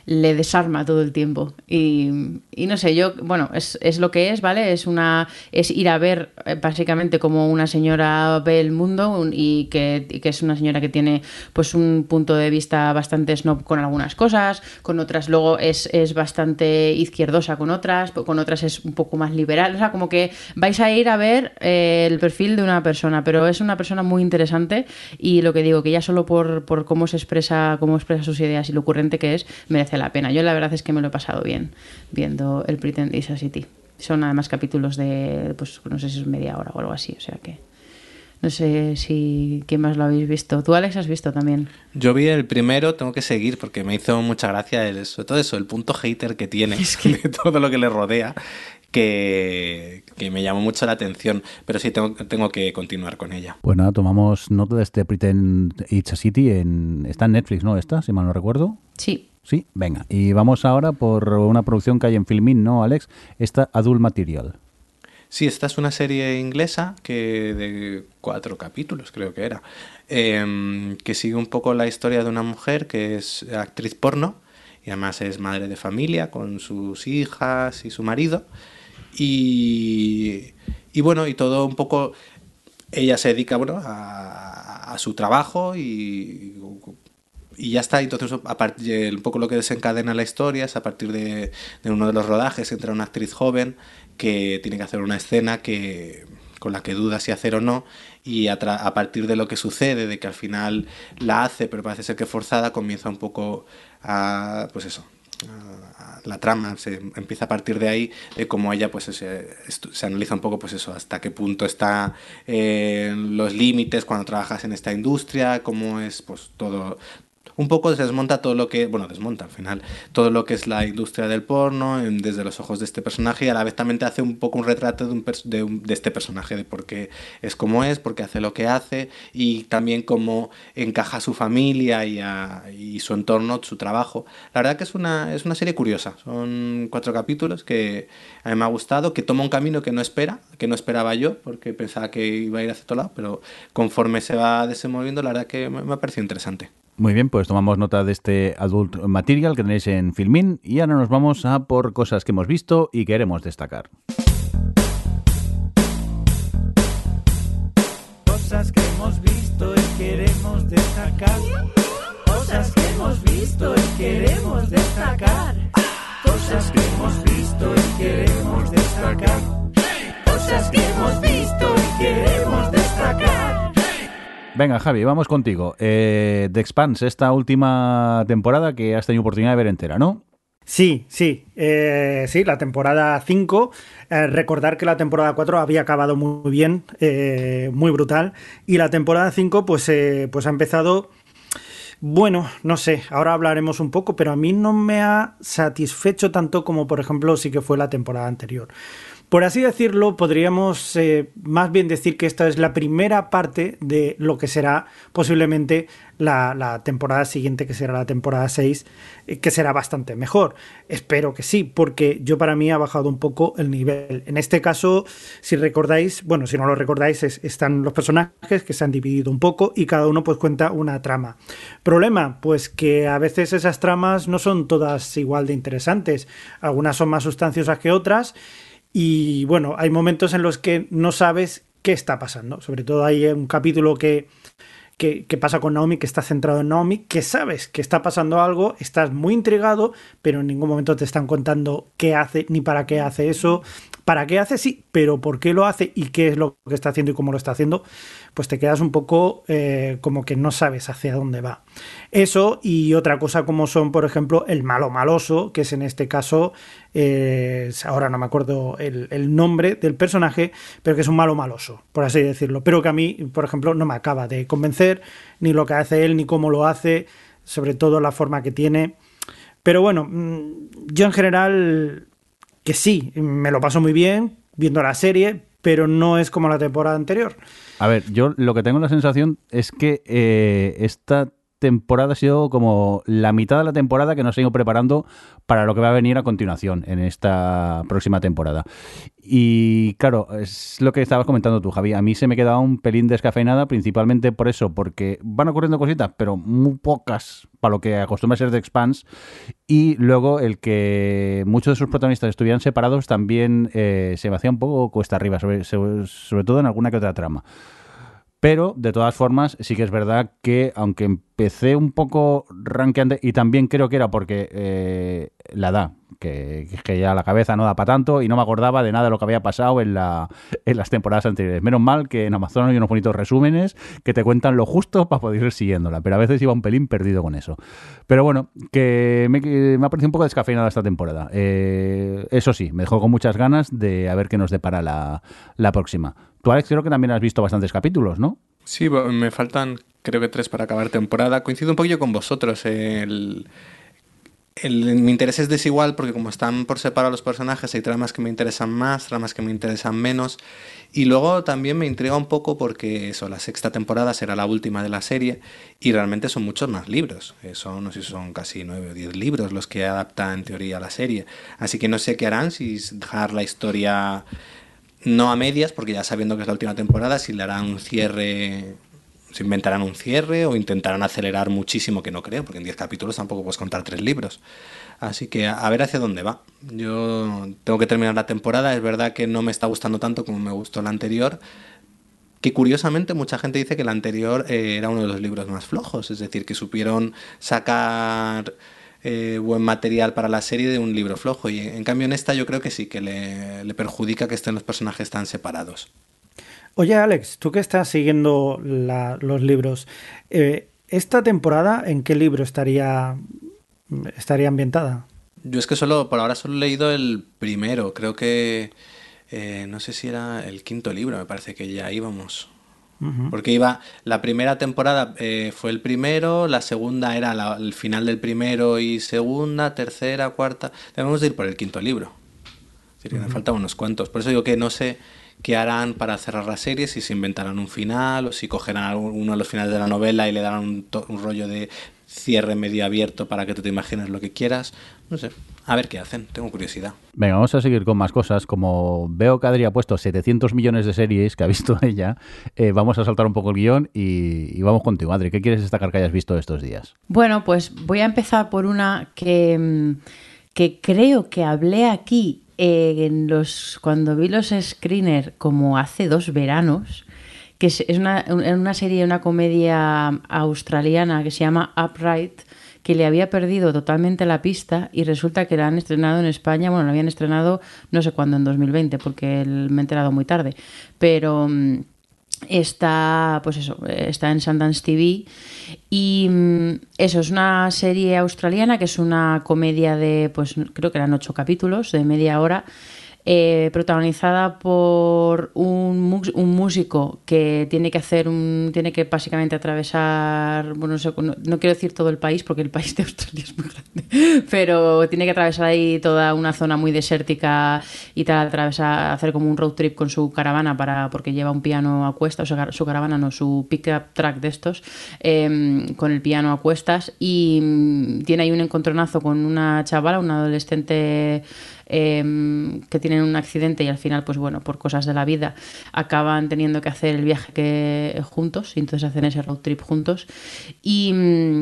le desarma todo el tiempo. Y, no sé, yo, bueno, es, es, lo que es, ¿vale? Es una es ir a ver eh, básicamente como una señora ve el mundo y que, que, es una señora que tiene pues un punto de vista bastante snob con algunas cosas, con otras luego es, es bastante izquierdosa con otras, con otras es un poco más liberal, o sea, como que vais a ir a ver eh, el perfil de una persona, pero es una persona muy interesante y lo que digo, que ya solo por, por cómo se expresa, cómo expresa sus ideas y lo ocurrente que es, merece la pena. Yo la verdad es que me lo he pasado bien viendo el Pretend Is City. Son además capítulos de, pues no sé si es media hora o algo así, o sea que... No sé si quién más lo habéis visto. ¿Tú, Alex, has visto también? Yo vi el primero, tengo que seguir porque me hizo mucha gracia, el, sobre todo eso, el punto hater que tiene de todo lo que le rodea, que, que, me llamó mucho la atención. Pero sí, tengo, tengo que continuar con ella. Pues nada, tomamos nota de este Pretend It's a City. En, está en Netflix, ¿no? Esta, si mal no recuerdo. Sí. Sí, venga. Y vamos ahora por una producción que hay en Filmin, ¿no, Alex? Esta Adult Material. Sí, esta es una serie inglesa que de cuatro capítulos, creo que era, em, que sigue un poco la historia de una mujer que es actriz porno y además es madre de familia con sus hijas y su marido. Y, y bueno, y todo un poco ella se dedica bueno, a, a, su trabajo y y ya está. Entonces, partir, un poco lo que desencadena la historia es a partir de, uno de los rodajes entra una actriz joven que tiene que hacer una escena que con la que duda si hacer o no y a, partir de lo que sucede, de que al final la hace, pero parece ser que forzada, comienza un poco a, pues eso, la trama se empieza a partir de ahí de cómo ella pues se, se analiza un poco pues eso hasta qué punto está eh, los límites cuando trabajas en esta industria cómo es pues todo un poco desmonta todo lo que, bueno, desmonta al final, todo lo que es la industria del porno desde los ojos de este personaje y a la vez también te hace un poco un retrato de, un, de, de, este personaje, de por qué es como es, por qué hace lo que hace y también cómo encaja su familia y, y su entorno, su trabajo. La verdad que es una, es una serie curiosa, son cuatro capítulos que a mí me ha gustado, que toma un camino que no espera, que no esperaba yo, porque pensaba que iba a ir hacia otro lado, pero conforme se va desenvolviendo, la verdad que me, me ha parecido interesante. Muy bien, pues tomamos nota de este Adult Material que tenéis en Filmin y ahora nos vamos a por cosas que hemos visto y queremos destacar. Cosas que hemos visto y queremos destacar. Cosas que hemos visto y queremos destacar. Cosas que hemos visto y queremos destacar. Cosas que hemos visto y queremos destacar. Venga, Javi, vamos contigo. Eh, The esta última temporada que has tenido oportunidad de ver entera, ¿no? Sí, sí, eh, sí, la temporada 5. Eh, recordar que la temporada 4 había acabado muy bien, eh, muy brutal. Y la temporada 5, pues, pues ha empezado Bueno, no sé, ahora hablaremos un poco, pero a mí no me ha satisfecho tanto como por ejemplo sí que fue la temporada anterior. Por así decirlo, podríamos eh, más bien decir que esta es la primera parte de lo que será posiblemente la, temporada siguiente, que será la temporada 6, eh, que será bastante mejor. Espero que sí, porque yo para mí ha bajado un poco el nivel. En este caso, si recordáis, bueno, si no lo recordáis, es- están los personajes que se han dividido un poco y cada uno pues cuenta una trama. Problema, pues que a veces esas tramas no son todas igual de interesantes. Algunas son más sustanciosas que otras. Y bueno, hay momentos en los que no sabes qué está pasando. Sobre todo hay un capítulo que, que, que pasa con Naomi, que está centrado en Naomi, que sabes que está pasando algo, estás muy intrigado, pero en ningún momento te están contando qué hace ni para qué hace eso. Para qué hace, sí, pero por qué lo hace y qué es lo que está haciendo y cómo lo está haciendo, pues te quedas un poco eh, como que no sabes hacia dónde va. Eso y otra cosa como son, por ejemplo, el malo maloso, que es en este caso, eh, ahora no me acuerdo el, nombre del personaje, pero que es un malo maloso, por así decirlo. Pero que a mí, por ejemplo, no me acaba de convencer, ni lo que hace él, ni cómo lo hace, sobre todo la forma que tiene. Pero bueno, mm, yo en general, que sí, me lo paso muy bien viendo la serie, pero no es como la temporada anterior. A ver, yo lo que tengo la sensación es que eh, esta temporada ha sido como la mitad de la temporada que nos ha ido preparando para lo que va a venir a continuación en esta próxima temporada. Y claro, es lo que estabas comentando tú, Javi. A mí se me quedaba un pelín descafeinada, principalmente por eso, porque van ocurriendo cositas, pero muy pocas para lo que acostumbra ser de Expanse. Y luego el que muchos de sus protagonistas estuvieran separados también eh, se me hacía un poco cuesta arriba, sobre, sobre, sobre todo en alguna que otra trama. Pero, de todas formas, sí que es verdad que, aunque empecé un poco rankeante, y también creo que era porque eh, la edad, que, que, ya la cabeza no da para tanto, y no me acordaba de nada de lo que había pasado en, la, en las temporadas anteriores. Menos mal que en Amazon hay unos bonitos resúmenes que te cuentan lo justo para poder ir siguiéndola, pero a veces iba un pelín perdido con eso. Pero bueno, que me, me ha parecido un poco descafeinada esta temporada. Eh, eso sí, me dejó con muchas ganas de a ver qué nos depara la, la próxima. Tú, Alex, creo que también has visto bastantes capítulos, ¿no? Sí, me faltan creo que tres para acabar temporada. Coincido un poquillo con vosotros. Mi interés es desigual porque como están por separado los personajes, hay tramas que me interesan más, tramas que me interesan menos. Y luego también me intriga un poco porque eso, la sexta temporada será la última de la serie y realmente son muchos más libros. Son, no sé si son casi nueve o diez libros los que adapta en teoría la serie. Así que no sé qué harán, si dejar la historia no a medias, porque ya sabiendo que es la última temporada, si le harán un cierre, se inventarán un cierre o intentarán acelerar muchísimo, que no creo, porque en 10 capítulos tampoco puedes contar tres libros. Así que a, ver hacia dónde va. Yo tengo que terminar la temporada, es verdad que no me está gustando tanto como me gustó la anterior, que curiosamente mucha gente dice que la anterior eh, era uno de los libros más flojos, es decir, que supieron sacar eh, buen material para la serie de un libro flojo. Y en cambio en esta yo creo que sí, que le, le perjudica que estén los personajes tan separados. Oye Alex, tú que estás siguiendo la, los libros, eh, ¿esta temporada en qué libro estaría, estaría ambientada? Yo es que solo, por ahora solo he leído el primero, creo que, eh, no sé si era el quinto libro, me parece que ya íbamos. Uh -huh. Porque iba, la primera temporada eh, fue el primero, la segunda era la, el final del primero y segunda, tercera, cuarta. Debemos de ir por el quinto libro. Es decir, que uh -huh. me faltan unos cuantos. Por eso digo que no sé qué harán para cerrar la serie, si se inventarán un final o si cogerán uno de los finales de la novela y le darán un, un rollo de cierre medio abierto para que tú te imagines lo que quieras. No sé, a ver qué hacen, tengo curiosidad. Venga, vamos a seguir con más cosas. Como veo que Adri ha puesto 700 millones de series que ha visto ella, eh, vamos a saltar un poco el guion y, y, vamos contigo. Adri, ¿qué quieres destacar que hayas visto estos días? Bueno, pues voy a empezar por una que, que creo que hablé aquí eh, en los, cuando vi los screeners como hace dos veranos, que es, una, una serie, una comedia australiana que se llama Upright, que le había perdido totalmente la pista y resulta que la han estrenado en España, bueno, la habían estrenado no sé cuándo, en 2020, porque me he enterado muy tarde, pero mm, está, pues eso, está en Sundance TV y mm, eso, es una serie australiana que es una comedia de, pues creo que eran ocho capítulos, de media hora, eh, protagonizada por un, un músico que tiene que hacer un. tiene que básicamente atravesar. Bueno, no, no- no quiero decir todo el país porque el país de Australia es muy grande, pero tiene que atravesar ahí toda una zona muy desértica y tal, atravesar, hacer como un road trip con su caravana para porque lleva un piano a cuestas, o sea, su caravana no, su pickup track de estos, eh, con el piano a cuestas y mm, tiene ahí un encontronazo con una chavala, una adolescente eh, que tienen un accidente y al final, pues bueno, por cosas de la vida, acaban teniendo que hacer el viaje que juntos y entonces hacen ese road trip juntos. Mm,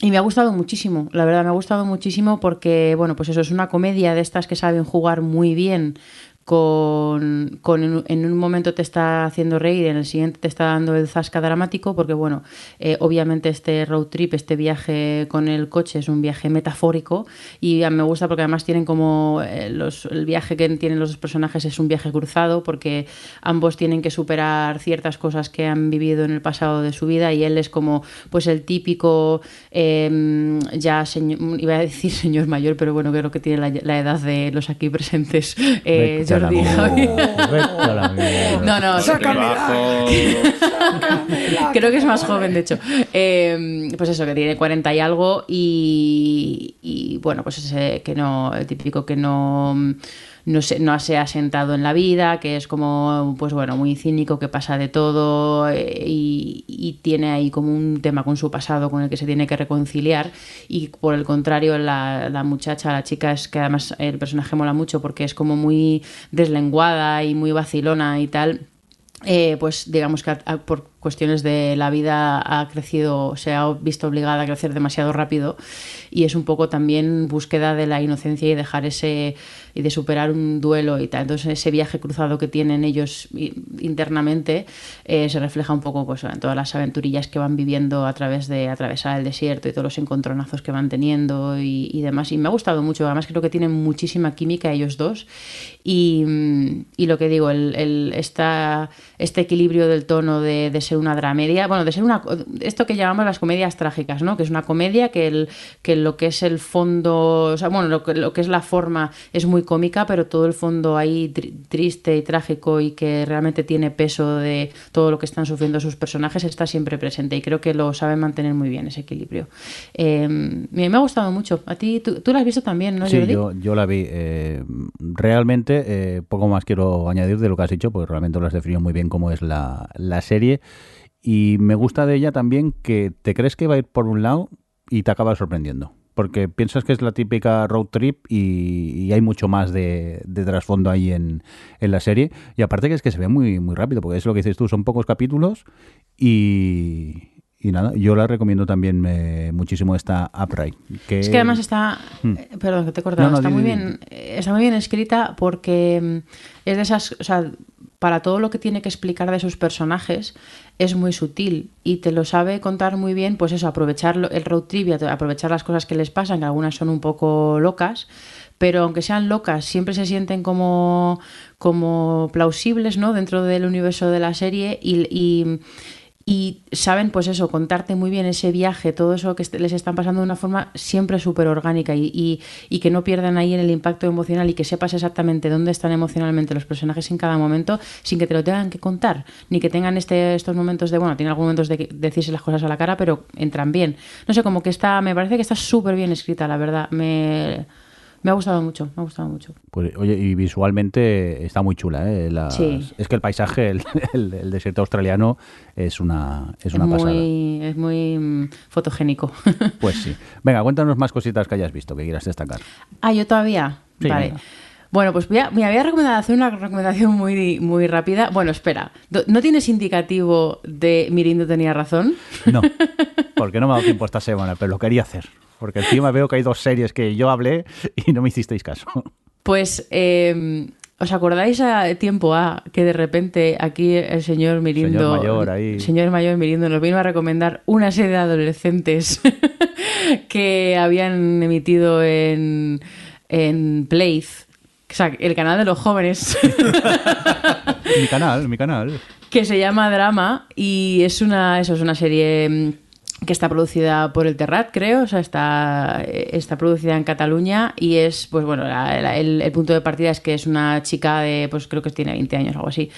y me ha gustado muchísimo, la verdad me ha gustado muchísimo porque, bueno, pues eso es una comedia de estas que saben jugar muy bien con, con en, un- en un momento te está haciendo reír, en el siguiente te está dando el zasca dramático, porque bueno, eh, obviamente este road trip, este viaje con el coche es un viaje metafórico y a- me gusta porque además tienen como eh, los, el viaje que tienen los dos personajes es un viaje cruzado porque ambos tienen que superar ciertas cosas que han vivido en el pasado de su vida y él es como pues el típico eh, ya señor, iba a decir señor mayor, pero bueno, creo que tiene la, la edad de los aquí presentes. Jordi. No, no, creo que es más joven, de hecho. Eh, pues eso, que tiene 40 y algo y, y, bueno, pues ese que no, el típico que no, no, se, no se ha sentado en la vida, que es como, pues bueno, muy cínico, que pasa de todo eh, y, y tiene ahí como un tema con su pasado con el que se tiene que reconciliar. Y por el contrario la, la muchacha, la chica es que además el personaje mola mucho porque es como muy deslenguada y muy vacilona y tal eh, pues digamos que por cuestiones de la vida ha crecido, se ha visto obligada a crecer demasiado rápido y es un poco también búsqueda de la inocencia y dejar ese y de superar un duelo y tal. Entonces ese viaje cruzado que tienen ellos internamente eh, se refleja un poco pues, en todas las aventurillas que van viviendo a través de atravesar el desierto y todos los encontronazos que van teniendo y, y demás. Y me ha gustado mucho, además creo que tienen muchísima química ellos dos y, y lo que digo, el, el- esta, este equilibrio del tono de, de ser una dramedia, bueno, de ser una esto que llamamos las comedias trágicas, ¿no? Que es una comedia que, el, que lo que es el fondo, o sea, bueno, lo que, lo que es la forma es muy cómica, pero todo el fondo ahí tri- triste y trágico y que realmente tiene peso de todo lo que están sufriendo sus personajes está siempre presente y creo que lo saben mantener muy bien ese equilibrio. Eh, me, me ha gustado mucho. A ti, tú, tú lo has visto también, ¿no? Sí, Jordi? yo, yo la vi. eh, realmente, eh, poco más quiero añadir de lo que has dicho, porque realmente lo has definido muy bien cómo es la, la serie. Y me gusta de ella también que te crees que va a ir por un lado y te acaba sorprendiendo. Porque piensas que es la típica road trip y, y hay mucho más de, de trasfondo ahí en, en la serie. Y aparte que es que se ve muy, muy rápido, porque es lo que dices tú, son pocos capítulos y, y nada, yo la recomiendo también eh, muchísimo esta Upright. Que, Es que además está, Hmm. eh, perdón que te he cortado, No, no, está di, muy di, bien, eh, está muy bien escrita porque mm, es de esas, o sea, para todo lo que tiene que explicar de sus personajes es muy sutil y te lo sabe contar muy bien, pues eso, aprovechar el road trip y a- aprovechar las cosas que les pasan, que algunas son un poco locas, pero aunque sean locas, siempre se sienten como, como plausibles, ¿no? Dentro del universo de la serie y- y saben, pues eso, contarte muy bien ese viaje, todo eso que les están pasando de una forma siempre súper orgánica y, y- y que no pierdan ahí en el impacto emocional y que sepas exactamente dónde están emocionalmente los personajes en cada momento sin que te lo tengan que contar, ni que tengan este, estos momentos de, bueno, tienen algunos momentos de decirse las cosas a la cara, pero entran bien. No sé, como que está, me parece que está súper bien escrita, la verdad. Me, me ha gustado mucho, me ha gustado mucho. Pues, oye, y visualmente está muy chula, ¿eh? Las- Sí. Es que el paisaje, el, el- el desierto australiano, es una, es una es pasada. muy, es muy mm, fotogénico. Pues sí. Venga, cuéntanos más cositas que hayas visto, que quieras destacar. Ah, yo todavía. Sí, vale. venga. Bueno, pues voy a, mira, voy a recomendar, hacer una recomendación muy, muy rápida. Bueno, espera. ¿No tienes indicativo de Mirindo tenía razón? No, porque no me ha dado tiempo esta semana, pero lo quería hacer. Porque encima veo que hay dos series que yo hablé y no me hicisteis caso. Pues, eh, ¿os acordáis a tiempo A que de repente aquí el señor Mirindo... Señor mayor ahí. Señor mayor Mirindo nos vino a recomendar una serie de adolescentes que habían emitido en, en Play, o sea, el canal de los jóvenes. mi canal, mi canal. que se llama Drama y es una, eso es una serie mm, que está producida por el Terrat, creo, o sea, está, está producida en Cataluña y es, pues bueno, la- la- el, el punto de partida es que es una chica de, pues creo que tiene 20 años o algo así,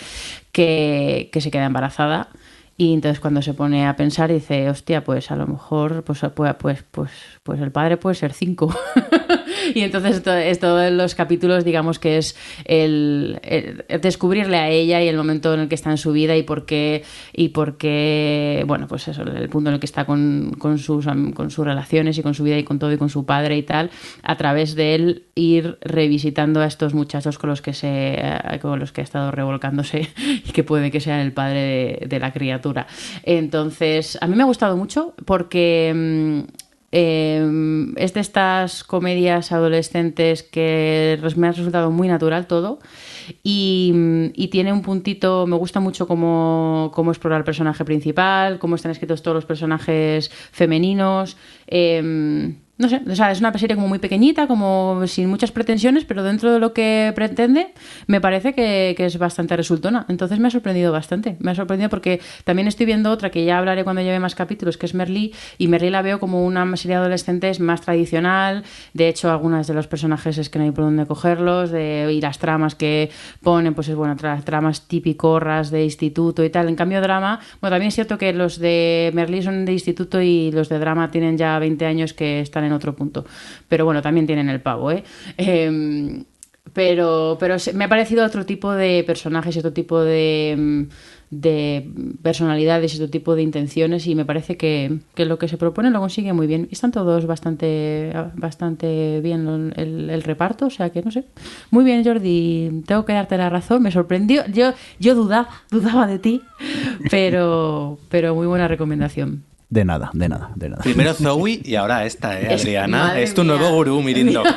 que, que se queda embarazada y entonces cuando se pone a pensar dice, hostia, pues a lo mejor, pues, pues, pues, pues, pues el padre puede ser cinco. y entonces esto, esto de los capítulos, digamos que es el, descubrirle a ella y el momento en el que está en su vida y por qué, y por qué bueno, pues eso, el punto en el que está con, con sus, con sus relaciones y con su vida y con todo y con su padre y tal, a través de él ir revisitando a estos muchachos con los que se eh, con los que ha estado revolcándose y que puede que sean el padre de, de la criatura. Entonces, a mí me ha gustado mucho porque mm, eh, es de estas comedias adolescentes que me ha resultado muy natural todo y, tiene un puntito, me gusta mucho cómo, cómo explora el personaje principal, cómo están escritos todos los personajes femeninos. eh, no sé, o sea, es una serie como muy pequeñita, como sin muchas pretensiones, pero dentro de lo que pretende, me parece que, es bastante resultona. Entonces me ha sorprendido bastante. Me ha sorprendido porque también estoy viendo otra que ya hablaré cuando lleve más capítulos, que es Merlí, y Merlí la veo como una serie de adolescentes más tradicional. De hecho, algunas de los personajes es que no hay por dónde cogerlos, de, y las tramas que ponen, pues es bueno, tra- tramas típicas de instituto y tal. En cambio, drama, bueno, también es cierto que los de Merlí son de instituto y los de drama tienen ya 20 años que están en otro punto. Pero bueno, también tienen el pavo, ¿eh? Em, pero, pero me ha parecido otro tipo de personajes otro tipo de, mm, de personalidades otro tipo de intenciones y me parece que, que lo que se propone lo consigue muy bien. Están todos bastante, bastante bien el, el reparto, o sea que no sé. Muy bien, Jordi, tengo que darte la razón, me sorprendió. Yo, yo dudaba, dudaba de ti, pero, pero muy buena recomendación. De nada, de nada, de nada. Primero Zoe y ahora esta, ¿eh, Es- Adriana? madre Es tu mía. nuevo gurú, Mirindo.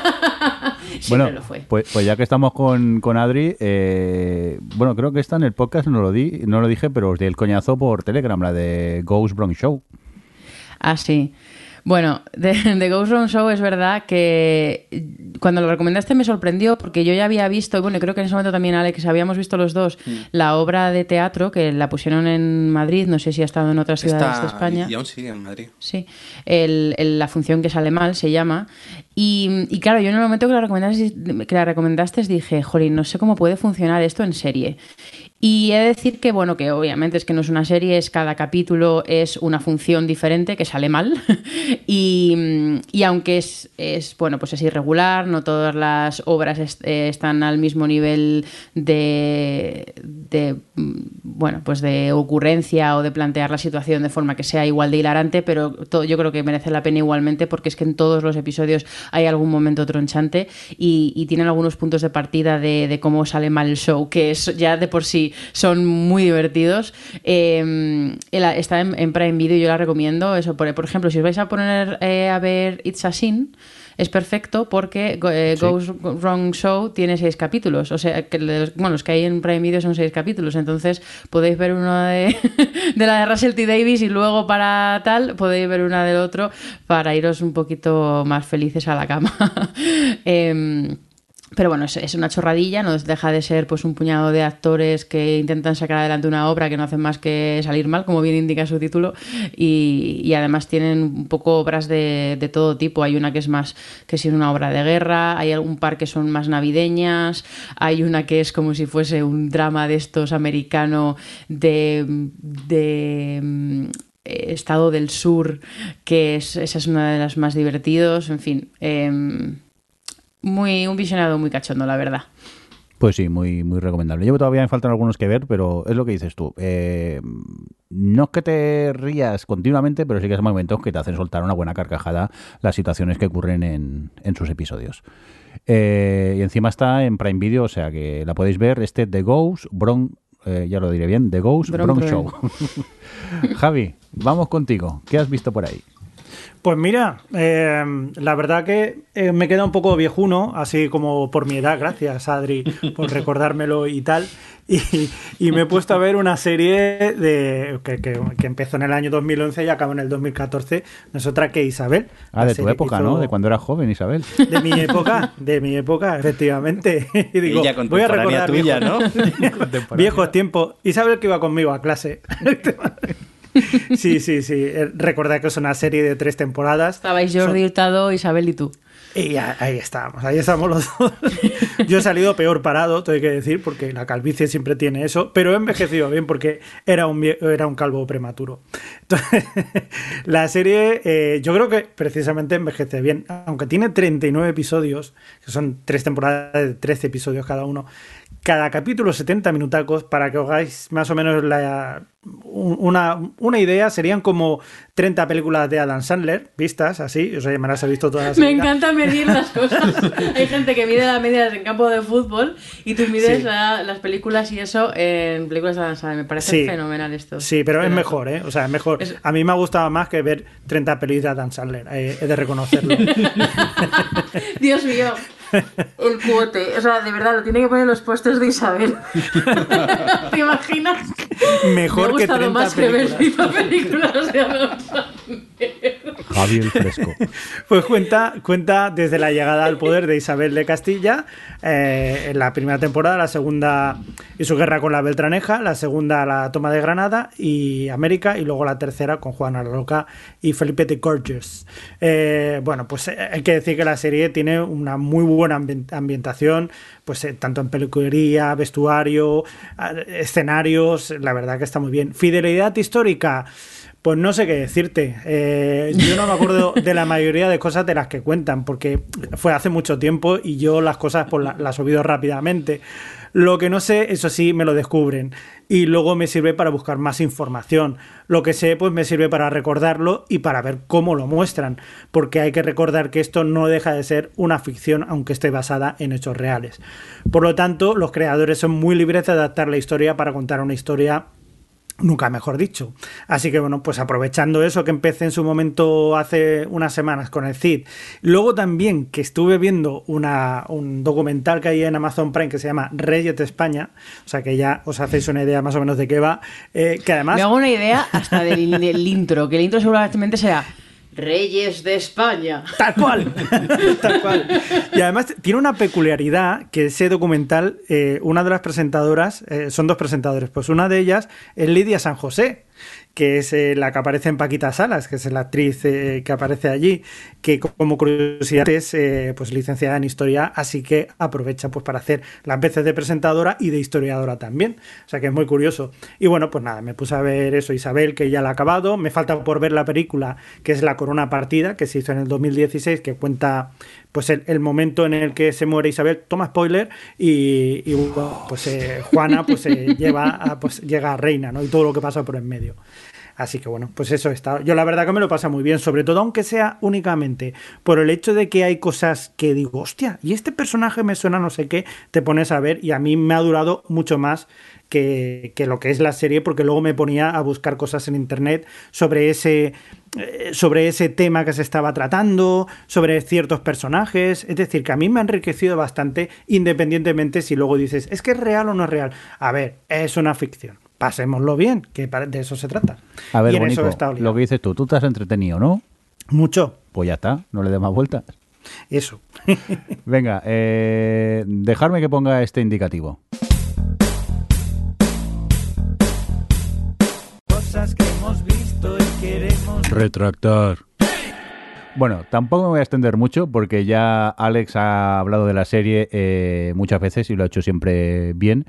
Bueno, lo fue. Pues, pues ya que estamos con, con Adri, eh, bueno, creo que está en el podcast, no lo di, no lo dije, pero os di el coñazo por Telegram, la de Ghost Bronx Show. Ah, sí. Bueno, de, de Ghost Run Show es verdad que cuando lo recomendaste me sorprendió porque yo ya había visto, y bueno, creo que en ese momento también Alex, habíamos visto los dos la obra de teatro que la pusieron en Madrid, no sé si ha estado en otras ciudades de España. Y aún sigue en Madrid. Sí, el- el- la función que sale mal se llama. Y, claro, yo en el momento que la, recomendaste, dije, jolín, no sé cómo puede funcionar esto en serie. Y he de decir que, bueno, que obviamente es que no es una serie, es cada capítulo es una función diferente que sale mal. y, y aunque es, es, bueno, pues es irregular, no todas las obras eh, están al mismo nivel de, de, bueno, pues de ocurrencia o de plantear la situación de forma que sea igual de hilarante, pero yo creo que merece la pena igualmente porque es que en todos los episodios hay algún momento tronchante y, y tienen algunos puntos de partida de, de cómo sale mal el show, que es ya de por sí son muy divertidos. Eh, está en, en Prime Video y yo la recomiendo. Eso, por, por ejemplo, si os vais a poner eh, a ver It's a Sin, es perfecto porque eh, Sí. Goes Wrong Show tiene seis capítulos. O sea, que los, bueno, los que hay en Prime Video son seis capítulos. Entonces podéis ver uno de, de la de Russell T. Davis y luego para tal podéis ver una del otro para iros un poquito más felices a la cama. Em, pero bueno, es, una chorradilla, no deja de ser pues un puñado de actores que intentan sacar adelante una obra que no hacen más que salir mal, como bien indica su título, y, además tienen un poco obras de, todo tipo. Hay una que es más que si es una obra de guerra, hay algún par que son más navideñas, hay una que es como si fuese un drama de estos americano de, de eh, Estado del Sur, que es, esa es una de las más divertidos, en fin. em, muy, un visionado muy cachondo, la verdad. Pues sí, muy, muy recomendable. Yo todavía me faltan algunos que ver, pero es lo que dices tú. Eh, no es que te rías continuamente, pero sí que hay momentos que te hacen soltar una buena carcajada las situaciones que ocurren en, en sus episodios. Eh, y encima está en Prime Video, o sea que la podéis ver. Este The Ghost Bron, eh, ya lo diré bien, The Ghost Bron. Show. Javi, vamos contigo. ¿Qué has visto por ahí? Pues mira, eh, la verdad que eh, me queda un poco viejuno, así como por mi edad, gracias Adri por recordármelo y tal. Y, y me he puesto a ver una serie de que, que- que empezó en el año 2011 y acabó en el 2014. No es otra que Isabel. Ah, de tu época, hizo- ¿no? De cuando eras joven, Isabel. De mi época, de mi época, efectivamente. Y digo, Ella voy a recordar tuya, viejos, ¿no? viejos tiempos. Isabel que iba conmigo a clase. Sí, sí, sí. Eh, Recordad que es una serie de tres temporadas. Estabais Jordi Hurtado, Isabel y tú. Y ahí estábamos, ahí estamos los dos. Yo he salido peor parado, tengo que decir, porque la calvicie siempre tiene eso, pero he envejecido bien porque era un, era un calvo prematuro. Entonces, la serie eh, yo creo que precisamente envejece bien, aunque tiene 39 episodios, que son tres temporadas de 13 episodios cada uno, cada capítulo 70 minutacos, para que os hagáis más o menos la, un- una, una idea, serían como 30 películas de Adam Sandler, vistas así, o sea, me las he visto todas. Me encanta medir las cosas. Hay gente que mide las medidas en campo de fútbol y tú mides Sí. la- las películas y eso en películas de danza. Me parece Sí. fenomenal esto. Sí, pero es mejor, ¿eh? O sea, es mejor. Es- A mí me ha gustado más que ver 30 pelis de Adam Sandler, eh, he de reconocerlo. Dios mío. El cuote. O sea, de verdad, lo tiene que poner en los puestos de Isabel. ¿Te imaginas? Mejor Me que ha gustado 30 más que ver películas. 30 películas de Adam Sandler. Javier Fresco. Pues cuenta, cuenta desde la llegada al poder de Isabel de Castilla, eh, en la primera temporada, la segunda y su guerra con la Beltraneja, la segunda la toma de Granada y América, y luego la tercera con Juana la Loca y Felipe de Gorges. Eh, bueno, pues eh, hay que decir que la serie tiene una muy buena ambien- ambientación, pues eh, tanto en peluquería, vestuario, escenarios, la verdad que está muy bien. Fidelidad histórica. Pues no sé qué decirte. Eh, yo no me acuerdo de la mayoría de cosas de las que cuentan, porque fue hace mucho tiempo y yo las cosas pues, la- las olvido rápidamente. Lo que no sé, eso sí, me lo descubren. Y luego me sirve para buscar más información. Lo que sé, pues me sirve para recordarlo y para ver cómo lo muestran. Porque hay que recordar que esto no deja de ser una ficción, aunque esté basada en hechos reales. Por lo tanto, los creadores son muy libres de adaptar la historia para contar una historia Nunca mejor dicho. Así que bueno, pues aprovechando eso que empecé en su momento hace unas semanas con el CID. Luego también que estuve viendo una, un documental que hay en Amazon Prime que se llama Reyes de España. O sea que ya os hacéis una idea más o menos de qué va. eh, que además... Me hago una idea hasta del, del intro, que el intro seguramente será Reyes de España. Tal cual, tal cual. Y además tiene una peculiaridad que ese documental, eh, una de las presentadoras, eh, son dos presentadores, pues una de ellas es Lidia San José, que es eh, la que aparece en Paquita Salas, que es la actriz eh, que aparece allí, que como curiosidad es eh, pues licenciada en historia, así que aprovecha pues para hacer las veces de presentadora y de historiadora también. O sea que es muy curioso. Y bueno, pues nada, me puse a ver eso, Isabel, que ya la ha acabado. Me falta por ver la película, que es La Corona Partida, que se hizo en el 2016, que cuenta pues el, el momento en el que se muere Isabel, toma spoiler, y, pues eh, Juana pues se lleva a, pues llega a reina, ¿no? Y todo lo que pasa por en medio. Así que bueno, pues eso está. Yo la verdad que me lo pasa muy bien, sobre todo aunque sea únicamente por el hecho de que hay cosas que digo, hostia, y este personaje me suena no sé qué, te pones a ver y a mí me ha durado mucho más que, que lo que es la serie, porque luego me ponía a buscar cosas en internet sobre ese, eh, sobre ese tema que se estaba tratando, sobre ciertos personajes. Es decir, que a mí me ha enriquecido bastante, independientemente si luego dices, es que es real o no es real. A ver, es una ficción. Pasémoslo bien, que de eso se trata. A ver, y en Bonico, eso lo que dices tú, tú te has entretenido, ¿no? Mucho, Pues ya está, no le des más vueltas. eso. Venga, eh, dejarme que ponga este indicativo. Retractar. Bueno, tampoco me voy a extender mucho porque ya Alex ha hablado de la serie eh, muchas veces y lo ha hecho siempre bien.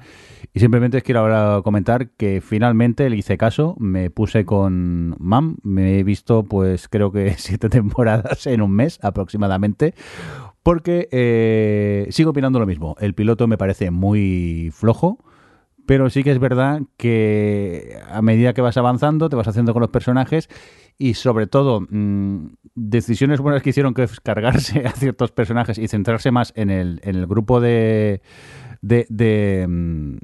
Y simplemente quiero ahora comentar que finalmente le hice caso, me puse con MAM, me he visto pues creo que siete temporadas en un mes aproximadamente. Porque eh, sigo opinando lo mismo. El piloto me parece muy flojo. Pero sí que es verdad que a medida que vas avanzando, te vas haciendo con los personajes y sobre todo mm, decisiones buenas que hicieron que es cargarse a ciertos personajes y centrarse más en el, en el grupo de, de, de, mm,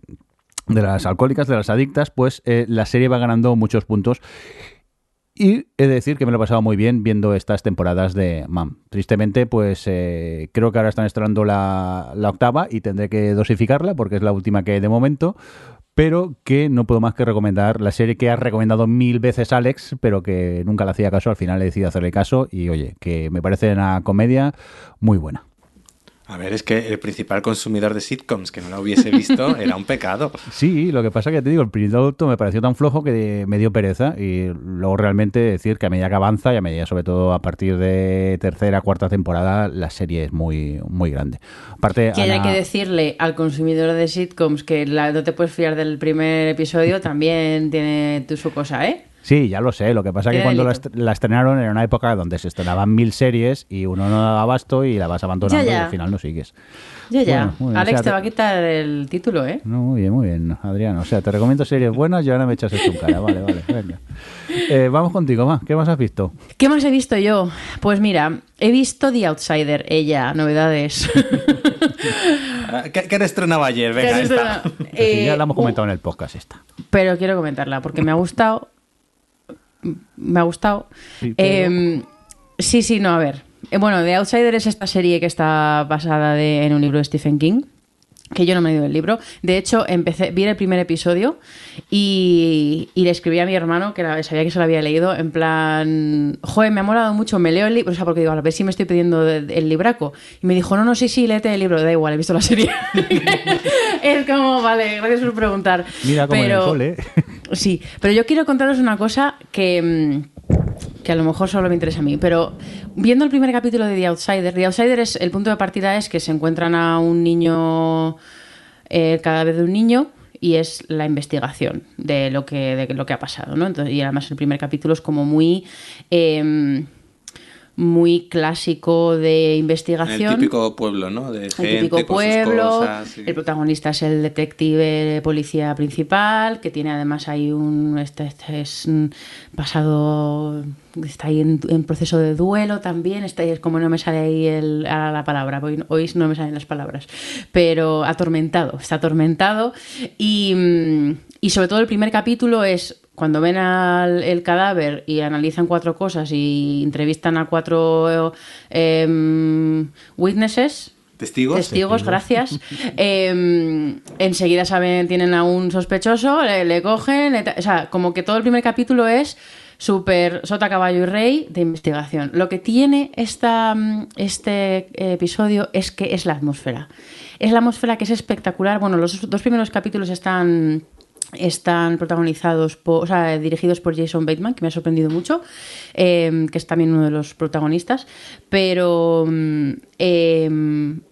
de las alcohólicas, de las adictas, pues eh, la serie va ganando muchos puntos. Y he de decir que me lo he pasado muy bien viendo estas temporadas de MAM. Tristemente, pues eh, creo que ahora están estrenando la, octava y tendré que dosificarla porque es la última que hay de momento. Pero que no puedo más que recomendar la serie que ha recomendado mil veces Alex, pero que nunca le hacía caso. Al final he decidido hacerle caso y oye, que me parece una comedia muy buena. A ver, es que el principal consumidor de sitcoms que no la hubiese visto era un pecado. Sí, lo que pasa que te digo, el piloto me pareció tan flojo que me dio pereza y luego realmente decir que a medida que avanza y a medida sobre todo a partir de tercera, cuarta temporada, la serie es muy, muy grande. Aparte, Que haya Ana- que decirle al consumidor de sitcoms que la- no te puedes fiar del primer episodio también tiene tu su cosa, ¿eh? Sí, ya lo sé. Lo que pasa es que cuando la, delito. est- la estrenaron era una época donde se estrenaban mil series y uno no daba abasto y la vas abandonando Ya, ya. y al final no sigues. Ya, ya. Bueno, Alex o sea, te va a quitar el título, ¿eh? No, muy bien, muy bien, Adrián. O sea, te recomiendo series buenas y ahora me echas esto en cara. Vale, vale, venga. Eh, vamos contigo, más. ¿Qué más has visto? ¿Qué más he visto yo? Pues mira, he visto The Outsider, ella, novedades. Ah, ¿Qué, qué estrenado ayer? Venga, ¿Qué has esta. Sí, ya Eh, la hemos uh, comentado en el podcast esta. pero quiero comentarla porque me ha gustado. Me ha gustado. Sí, pero- Eh, sí, sí, no, a ver. Eh, bueno, The Outsider es esta serie que está basada de- en un libro de Stephen King. Que yo no me he leído el libro. De hecho, empecé, vi el primer episodio y, y le escribí a mi hermano, que la- sabía que se lo había leído, en plan, joder, me ha molado mucho, me leo el libro, o sea, porque digo, a ver si me estoy pidiendo de- de- el libraco. Y me dijo, no, no, sí, sí, léete el libro, da igual, he visto la serie. es como, vale, gracias por preguntar. Mira como en el Pero- cole. Sí, pero yo quiero contaros una cosa que, mm, que a lo mejor solo me interesa a mí, pero viendo el primer capítulo de The Outsider, The Outsider es el punto de partida es que se encuentran a un niño, eh, el cadáver de un niño y es la investigación de lo que, de lo que ha pasado, ¿no? Y además el primer capítulo es como muy... em, muy clásico de investigación el típico pueblo, ¿no? De el gente típico con sus pueblo. cosas. El protagonista es el detective de policía principal, que tiene además ahí un. Este, este es un pasado. Está ahí en, en proceso de duelo también. Está ahí, es como no me sale ahí el, ahora la palabra. Hoy, hoy no me salen las palabras. Pero atormentado. Está atormentado. Y, mm, y sobre todo el primer capítulo es cuando ven al el cadáver y analizan cuatro cosas y entrevistan a cuatro em, witnesses, ¿Testigos? testigos, gracias. Eh, enseguida saben, tienen a un sospechoso, le, le cogen, le o sea, como que todo el primer capítulo es súper sota, caballo y rey de investigación. Lo que tiene esta, mm, este episodio es que es la atmósfera. Es la atmósfera que es espectacular. Bueno, los dos primeros capítulos están están protagonizados por, o sea, dirigidos por Jason Bateman, que me ha sorprendido mucho, eh, que es también uno de los protagonistas, pero mm, eh,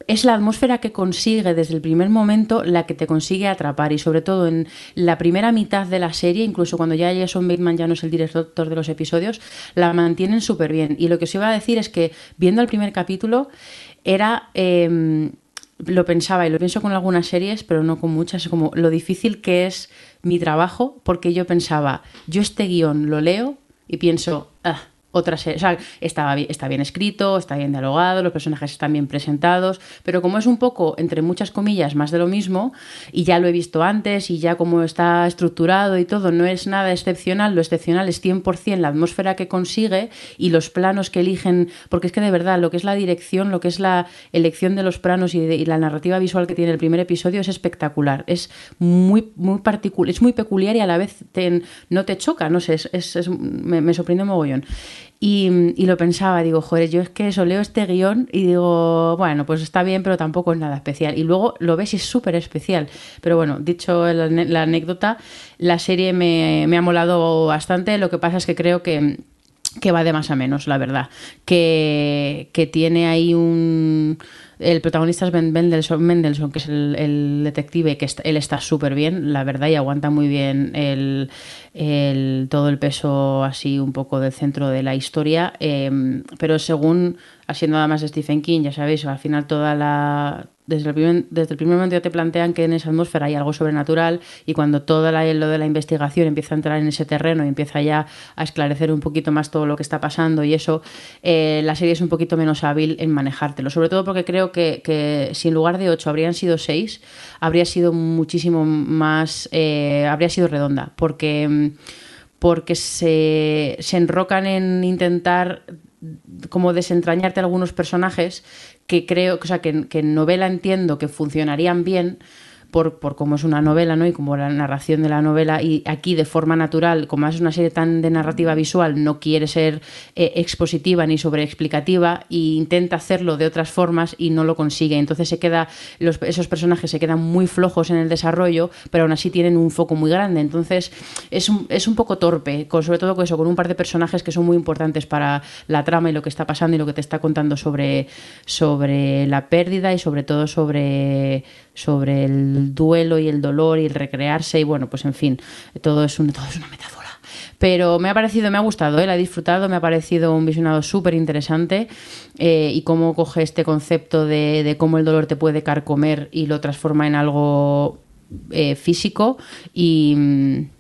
es la atmósfera que consigue desde el primer momento la que te consigue atrapar y sobre todo en la primera mitad de la serie, incluso cuando ya Jason Bateman ya no es el director de los episodios, la mantienen súper bien. Y lo que os iba a decir es que viendo el primer capítulo era... eh, lo pensaba y lo pienso con algunas series, pero no con muchas, como lo difícil que es mi trabajo, porque yo pensaba, yo este guion lo leo y pienso, ah, otra serie, o sea, estaba bien, está bien escrito, está bien dialogado, los personajes están bien presentados, pero como es un poco, entre muchas comillas, más de lo mismo, y ya lo he visto antes, y ya como está estructurado y todo, no es nada excepcional, lo excepcional es 100% la atmósfera que consigue y los planos que eligen, porque es que de verdad, lo que es la dirección, lo que es la elección de los planos y, de- y la narrativa visual que tiene el primer episodio es espectacular, es muy, muy particular, es muy peculiar y a la vez te- no te choca, no sé, es, es- es- me, me sorprende mogollón. Y, y lo pensaba, digo, joder, yo es que eso leo este guion y digo, bueno, pues está bien, pero tampoco es nada especial. Y luego lo ves y es súper especial. Pero bueno, dicho la, la anécdota, la serie me, me ha molado bastante. Lo que pasa es que creo que que va de más a menos, la verdad. Que, que tiene ahí un... El protagonista es Ben Mendelssohn, que es el, detective, que est- él está súper bien, la verdad, y aguanta muy bien el, el- todo el peso así un poco del centro de la historia. eh, pero según, así nada más de Stephen King, ya sabéis, al final toda la... Desde el, primer, desde el primer momento ya te plantean que en esa atmósfera hay algo sobrenatural y cuando todo la- lo de la investigación empieza a entrar en ese terreno y empieza ya a esclarecer un poquito más todo lo que está pasando y eso, eh, la serie es un poquito menos hábil en manejártelo. Sobre todo porque creo que, que si en lugar de ocho habrían sido seis, habría sido muchísimo más, eh, habría sido redonda. Porque, mm, porque se, se enrocan en intentar como desentrañarte algunos personajes que creo, o sea, que, que en novela entiendo que funcionarían bien, por, por cómo es una novela, ¿no? Y como la narración de la novela, y aquí de forma natural, como es una serie tan de narrativa visual, no quiere ser eh, expositiva ni sobreexplicativa, e intenta hacerlo de otras formas y no lo consigue. Entonces se queda, los, esos personajes se quedan muy flojos en el desarrollo, pero aún así tienen un foco muy grande. Entonces es un, es un poco torpe, con, sobre todo con eso, con un par de personajes que son muy importantes para la trama y lo que está pasando y lo que te está contando sobre, sobre la pérdida y sobre todo sobre, sobre el duelo y el dolor y el recrearse y bueno, pues en fin, todo es, un, todo es una metáfora. Pero me ha parecido, me ha gustado, ¿eh? la he disfrutado, me ha parecido un visionado súper interesante eh, y cómo coge este concepto de, cómo el dolor te puede carcomer y lo transforma en algo eh, físico y, mm,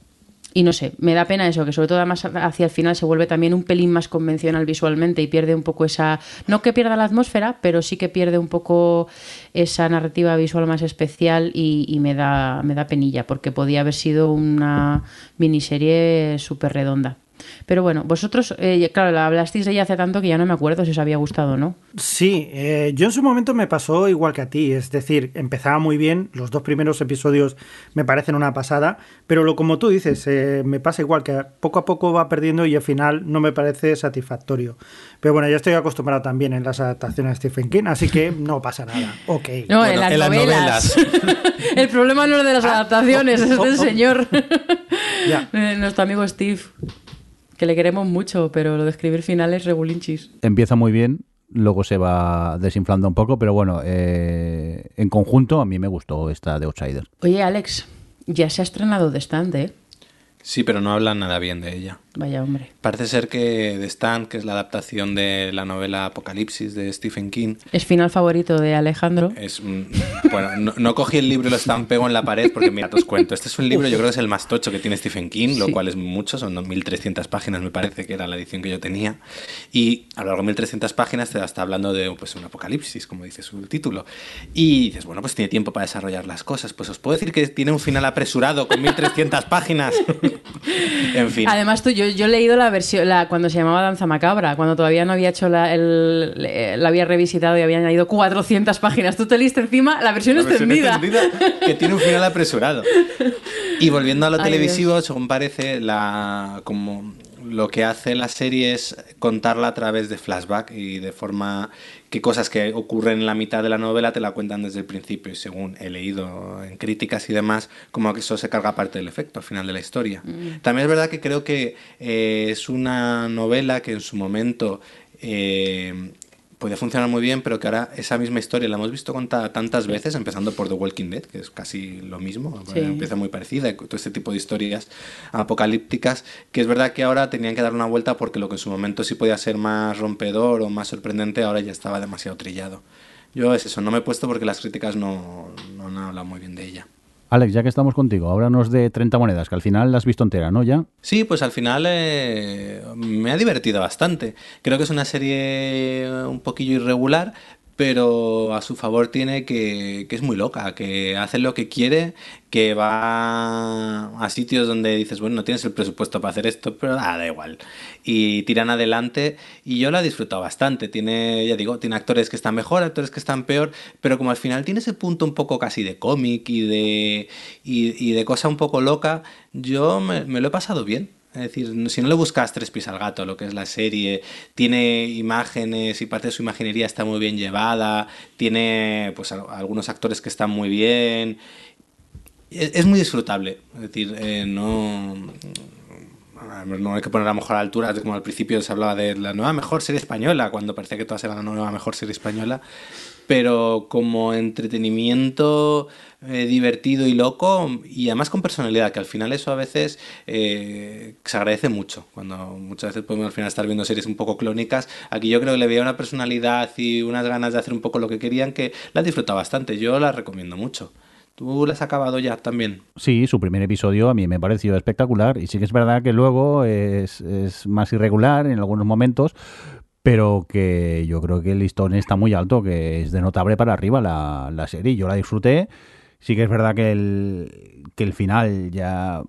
y no sé, me da pena eso, que sobre todo además hacia el final se vuelve también un pelín más convencional visualmente y pierde un poco esa, no que pierda la atmósfera, pero sí que pierde un poco esa narrativa visual más especial y, y me, da, me da penilla, porque podía haber sido una miniserie súper redonda. Pero bueno, vosotros, eh, claro, la hablasteis de ella hace tanto que ya no me acuerdo si os había gustado o no. Sí, eh, yo en su momento me pasó igual que a ti, es decir, empezaba muy bien, los dos primeros episodios me parecen una pasada, pero lo como tú dices, eh, me pasa igual que poco a poco va perdiendo y al final no me parece satisfactorio. Pero bueno, ya estoy acostumbrado también en las adaptaciones de Stephen King, así que no pasa nada. Ok. No, en Bueno, las en las novelas. el problema no es de las adaptaciones, es oh, del oh. señor. Nuestro amigo Steve, que le queremos mucho, pero lo de escribir finales regulinchis. Empieza muy bien, luego se va desinflando un poco, pero bueno, eh, en conjunto a mí me gustó esta de Outsider. Oye, Alex, ya se ha estrenado The Stand, ¿eh? Sí, pero no hablan nada bien de ella. Vaya hombre. Parece ser que The Stand, que es la adaptación de la novela Apocalipsis de Stephen King, Es final favorito de Alejandro. es... mm, Bueno, no, no cogí el libro y lo estampego en la pared porque, mira, te os cuento. Este es un libro, yo creo que es el más tocho que tiene Stephen King, lo Sí. cual es mucho, son 1.300 páginas, me parece que era la edición que yo tenía. Y a lo largo de 1.300 páginas te está hablando de pues, un apocalipsis, como dice su título. Y dices, bueno, pues tiene tiempo para desarrollar las cosas. Pues os puedo decir que tiene un final apresurado con 1.300 páginas. en fin. Además, tú, yo, yo he leído la versión, la, cuando se llamaba Danza Macabra, cuando todavía no había hecho la, el, la había revisitado y había añadido 400 páginas. Tú te leíste encima la versión La versión extendida. que tiene un final apresurado. Y volviendo a lo Ay, televisivo, según parece, la como lo que hace la serie es contarla a través de flashback y de forma que cosas que ocurren en la mitad de la novela te la cuentan desde el principio y según he leído en críticas y demás, como que eso se carga parte del efecto al final de la historia. También es verdad que creo que eh, es una novela que en su momento eh, podía funcionar muy bien, pero que ahora esa misma historia la hemos visto contada tantas veces, empezando por The Walking Dead, que es casi lo mismo, Sí. empieza muy parecida, todo este tipo de historias apocalípticas, que es verdad que ahora tenían que dar una vuelta porque lo que en su momento sí podía ser más rompedor o más sorprendente, ahora ya estaba demasiado trillado. Yo es eso, no me he puesto porque las críticas no, no han hablado muy bien de ella. Alex, ya que estamos contigo, háblanos de 30 monedas, que al final la has visto entera, ¿no? Ya. Sí, pues al final eh, me ha divertido bastante. Creo que es una serie un poquillo irregular, pero a su favor tiene que, que es muy loca, que hace lo que quiere, que va a sitios donde dices, bueno, no tienes el presupuesto para hacer esto, pero ah, da igual. Y tiran adelante y yo la he disfrutado bastante. Tiene, ya digo, tiene actores que están mejor, actores que están peor, pero como al final tiene ese punto un poco casi de cómic y de, y, y de cosa un poco loca, yo me, me lo he pasado bien. Es decir, si no le buscas tres pies al gato, lo que es la serie, tiene imágenes y parte de su imaginería está muy bien llevada, tiene pues al- algunos actores que están muy bien. Es, muy disfrutable. Es decir, eh, no, no hay que poner a mejor altura, como al principio se hablaba de la nueva mejor serie española, cuando parecía que todas eran la nueva mejor serie española, pero como entretenimiento eh, divertido y loco y además con personalidad, que al final eso a veces eh, se agradece mucho, cuando muchas veces podemos al final estar viendo series un poco clónicas, aquí yo creo que le veía una personalidad y unas ganas de hacer un poco lo que querían que la he disfrutado bastante, yo la recomiendo mucho. ¿Tú la has acabado ya también? Sí, su primer episodio a mí me pareció espectacular y sí que es verdad que luego es, es más irregular en algunos momentos, pero que yo creo que el listón está muy alto, que es de notable para arriba la, la serie. Yo la disfruté Sí que es verdad que el, que el final ya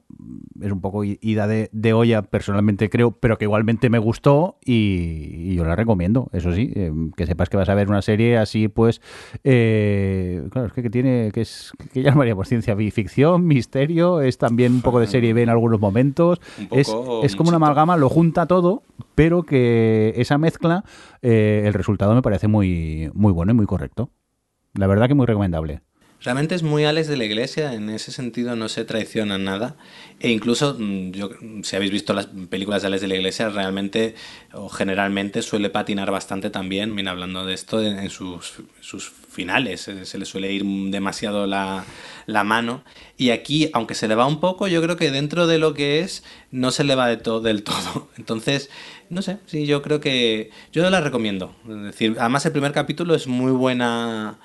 es un poco ida de, de olla, personalmente creo, pero que igualmente me gustó y, y yo la recomiendo, eso sí, eh, que sepas que vas a ver una serie así, pues, eh, claro, es que, que tiene, que es, que llamaría por ciencia ficción, misterio, es también un poco de serie B en algunos momentos, es, es como una amalgama, lo junta todo, pero que esa mezcla, eh, el resultado me parece muy, muy bueno y muy correcto. La verdad que muy recomendable. Realmente es muy Alex de la Iglesia, en ese sentido no se traiciona nada. E incluso, mm, yo, si habéis visto las películas de Alex de la Iglesia, realmente o generalmente suele patinar bastante también, mira, hablando de esto, en, en sus, sus finales. eh, Se le suele ir demasiado la, la mano. Y aquí, aunque se le va un poco, yo creo que dentro de lo que es, no se le va de to- del todo. Entonces, no sé, sí, yo creo que. Yo la recomiendo. Es decir, además el primer capítulo es muy buena.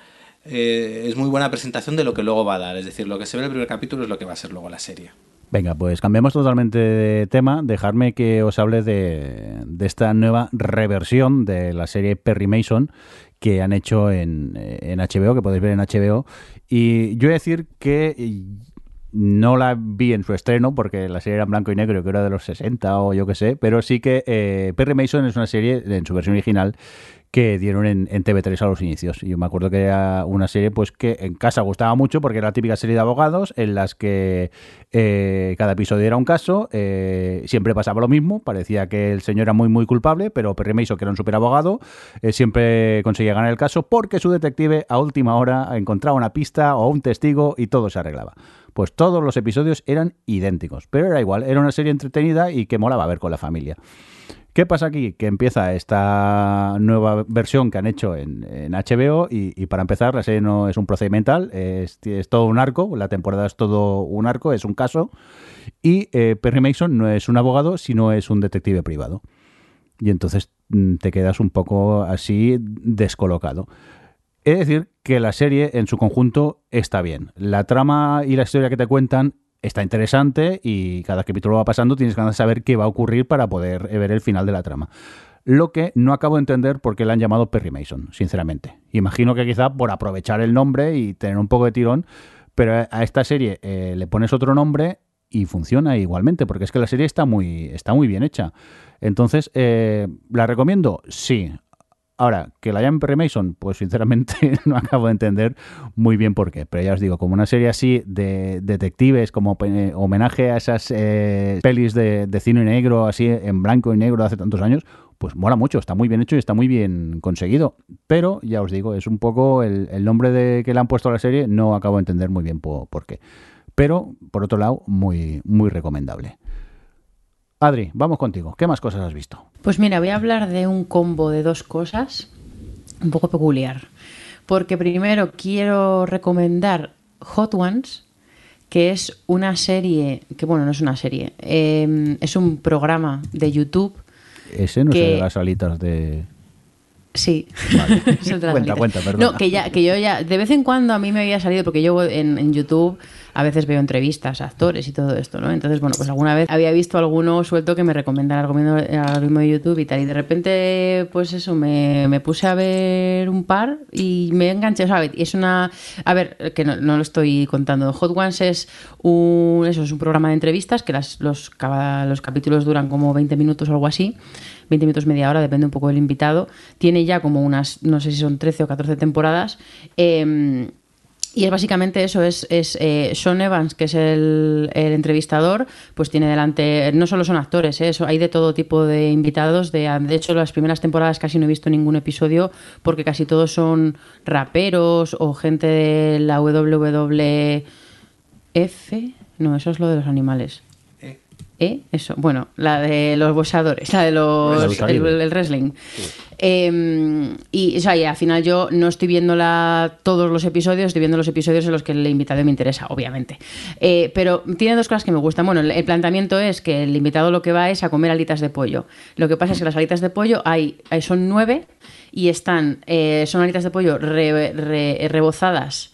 Eh, es muy buena presentación de lo que luego va a dar. Es decir, lo que se ve en el primer capítulo es lo que va a ser luego la serie. Venga, pues cambiamos totalmente de tema. Dejarme que os hable de, de esta nueva reversión de la serie Perry Mason que han hecho en, HBO, que podéis ver en HBO. Y yo voy a decir que no la vi en su estreno porque la serie era en blanco y negro, que era de los 60 o yo qué sé, pero sí que eh, Perry Mason es una serie en su versión original que dieron en, en TV3 a los inicios. Y yo me acuerdo que era una serie pues que en casa gustaba mucho porque era la típica serie de abogados en las que eh, cada episodio era un caso, eh, siempre pasaba lo mismo, parecía que el señor era muy muy culpable, pero Perry Mason, que era un super abogado, eh, siempre conseguía ganar el caso porque su detective a última hora encontraba una pista o un testigo y todo se arreglaba. Pues todos los episodios eran idénticos, pero era igual, era una serie entretenida y que molaba ver con la familia. ¿Qué pasa aquí? Que empieza esta nueva versión que han hecho en, HBO y, para empezar la serie no es un procedimental, es, es, todo un arco, la temporada es todo un arco, es un caso y eh, Perry Mason no es un abogado, sino es un detective privado. Y entonces mm, te quedas un poco así descolocado. Es decir, que la serie en su conjunto está bien. La trama y la historia que te cuentan está interesante y cada capítulo va pasando tienes ganas de saber qué va a ocurrir para poder ver el final de la trama. Lo que no acabo de entender por qué le han llamado Perry Mason, sinceramente. Imagino que quizá por aprovechar el nombre y tener un poco de tirón, pero a esta serie eh, le pones otro nombre y funciona igualmente, porque es que la serie está muy, está muy bien hecha. Entonces, eh, ¿la recomiendo? Sí. Ahora, que la llamen Perry Mason, pues sinceramente no acabo de entender muy bien por qué. Pero ya os digo, como una serie así de detectives, como eh, homenaje a esas eh, pelis de, cine negro, así en blanco y negro de hace tantos años, pues mola mucho, está muy bien hecho y está muy bien conseguido. Pero ya os digo, es un poco el, el nombre de que le han puesto a la serie, no acabo de entender muy bien por, por qué. Pero, por otro lado, muy, muy recomendable. Adri, vamos contigo. ¿Qué más cosas has visto? Pues mira, voy a hablar de un combo de dos cosas un poco peculiar. Porque primero quiero recomendar Hot Ones, que es una serie, que bueno, no es una serie, eh, es un programa de YouTube. Ese no que... es de las alitas de... Sí. Vale. cuenta, cuenta, perdón. No, que ya, que yo ya, de vez en cuando a mí me había salido, porque yo en, en, YouTube a veces veo entrevistas a actores y todo esto, ¿no? Entonces, bueno, pues alguna vez había visto alguno suelto que me recomendara el algoritmo de YouTube y tal, y de repente, pues eso, me, me puse a ver un par y me enganché, ¿sabes? Y es una, a ver, que no, no, lo estoy contando, Hot Ones es un, eso, es un programa de entrevistas que las, los, los capítulos duran como 20 minutos o algo así. 20 minutos, media hora, depende un poco del invitado. Tiene ya como unas, no sé si son 13 o 14 temporadas. Eh, y es básicamente eso, es, es eh, Sean Evans, que es el, el, entrevistador, pues tiene delante, no solo son actores, ¿eh? eso, hay de todo tipo de invitados, de, de hecho las primeras temporadas casi no he visto ningún episodio porque casi todos son raperos o gente de la WWF, no, eso es lo de los animales. ¿Eh? Eso, bueno, la de los boxeadores, la de los el, el, wrestling. Sí. Eh, y, o sea, y al final yo no estoy viendo la, todos los episodios, estoy viendo los episodios en los que el invitado me interesa, obviamente. Eh, pero tiene dos cosas que me gustan. Bueno, el, el, planteamiento es que el invitado lo que va es a comer alitas de pollo. Lo que pasa es que las alitas de pollo hay, hay son nueve y están, eh, son alitas de pollo re, re, rebozadas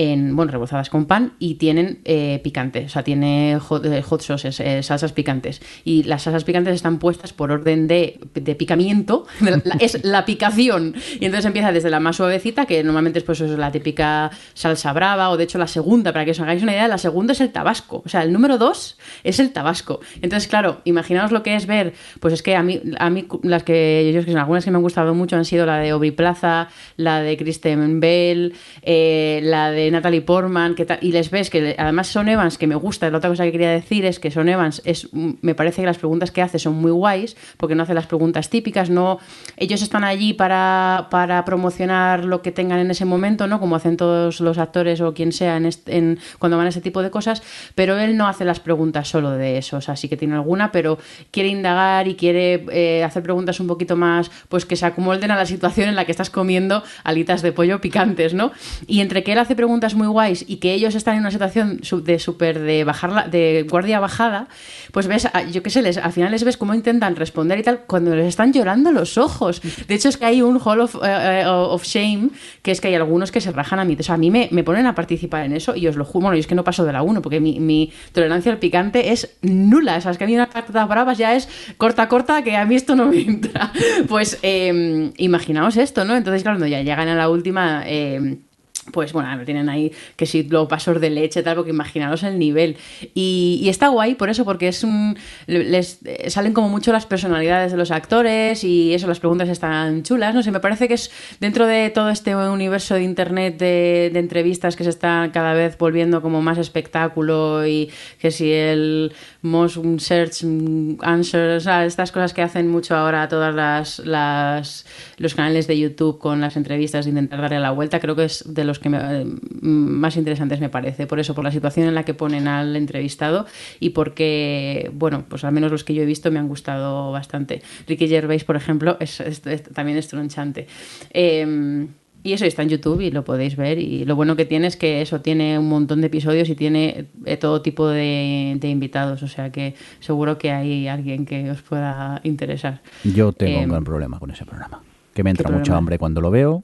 en, bueno, rebozadas con pan y tienen eh, picante, o sea, tiene hot, eh, hot sauces, eh, salsas picantes. Y las salsas picantes están puestas por orden de, de picamiento, es la picación. Y entonces empieza desde la más suavecita, que normalmente es pues la típica salsa brava, o de hecho la segunda, para que os hagáis una idea, la segunda es el tabasco. O sea, el número dos es el tabasco. Entonces, claro, imaginaos lo que es ver, pues es que a mí, a mí las que yo que son algunas que me han gustado mucho han sido la de Aubrey Plaza, la de Kristen Bell, la de Natalie Portman, que y les ves que además Son Evans, que me gusta, la otra cosa que quería decir es que Son Evans es, me parece que las preguntas que hace son muy guays, porque no hace las preguntas típicas, no, ellos están allí para, para promocionar lo que tengan en ese momento, ¿no? Como hacen todos los actores o quien sea en este- en- cuando van a ese tipo de cosas, pero él no hace las preguntas solo de eso, o sea, sí que tiene alguna, pero quiere indagar y quiere eh, hacer preguntas un poquito más, pues que se acomolden a la situación en la que estás comiendo alitas de pollo picantes, ¿no? Y entre que él hace preguntas muy guays y que ellos están en una situación de súper de bajarla, de guardia bajada, pues ves, a- yo qué sé, les, al final les ves cómo intentan responder y tal, cuando les están llorando los ojos. De hecho, es que hay un Hall of, eh, of Shame, que es que hay algunos que se rajan a mí. O sea, a mí me, me ponen a participar en eso y os lo juro, bueno, yo es que no paso de la 1, porque mi, mi tolerancia al picante es nula. O sea, es que a mí unas patatas bravas ya es corta, corta, que a mí esto no me entra. Pues eh, imaginaos esto, ¿no? Entonces, claro, cuando ya llegan a la última... eh, pues bueno, lo tienen ahí que si los vasos de leche, tal, porque imaginaros el nivel. Y, está guay por eso, porque es un. Les eh, salen como mucho las personalidades de los actores y eso, las preguntas están chulas. No sé, me parece que es dentro de todo este universo de internet de, entrevistas que se está cada vez volviendo como más espectáculo y que si el most search answer, o sea, estas cosas que hacen mucho ahora todas las, las los canales de YouTube con las entrevistas de intentar darle la vuelta, creo que es de los que me- eh, más interesantes me parece. Por eso, por la situación en la que ponen al entrevistado y porque, bueno, pues al menos los que yo he visto me han gustado bastante. Ricky Gervais, por ejemplo, es, es- es- también es tronchante. Eh, y eso está en YouTube y lo podéis ver. Y lo bueno que tiene es que eso tiene un montón de episodios y tiene eh, todo tipo de, de invitados. O sea que seguro que hay alguien que os pueda interesar. Yo tengo Eh, un gran problema con ese programa. Que me entra ¿qué mucha hambre cuando lo veo.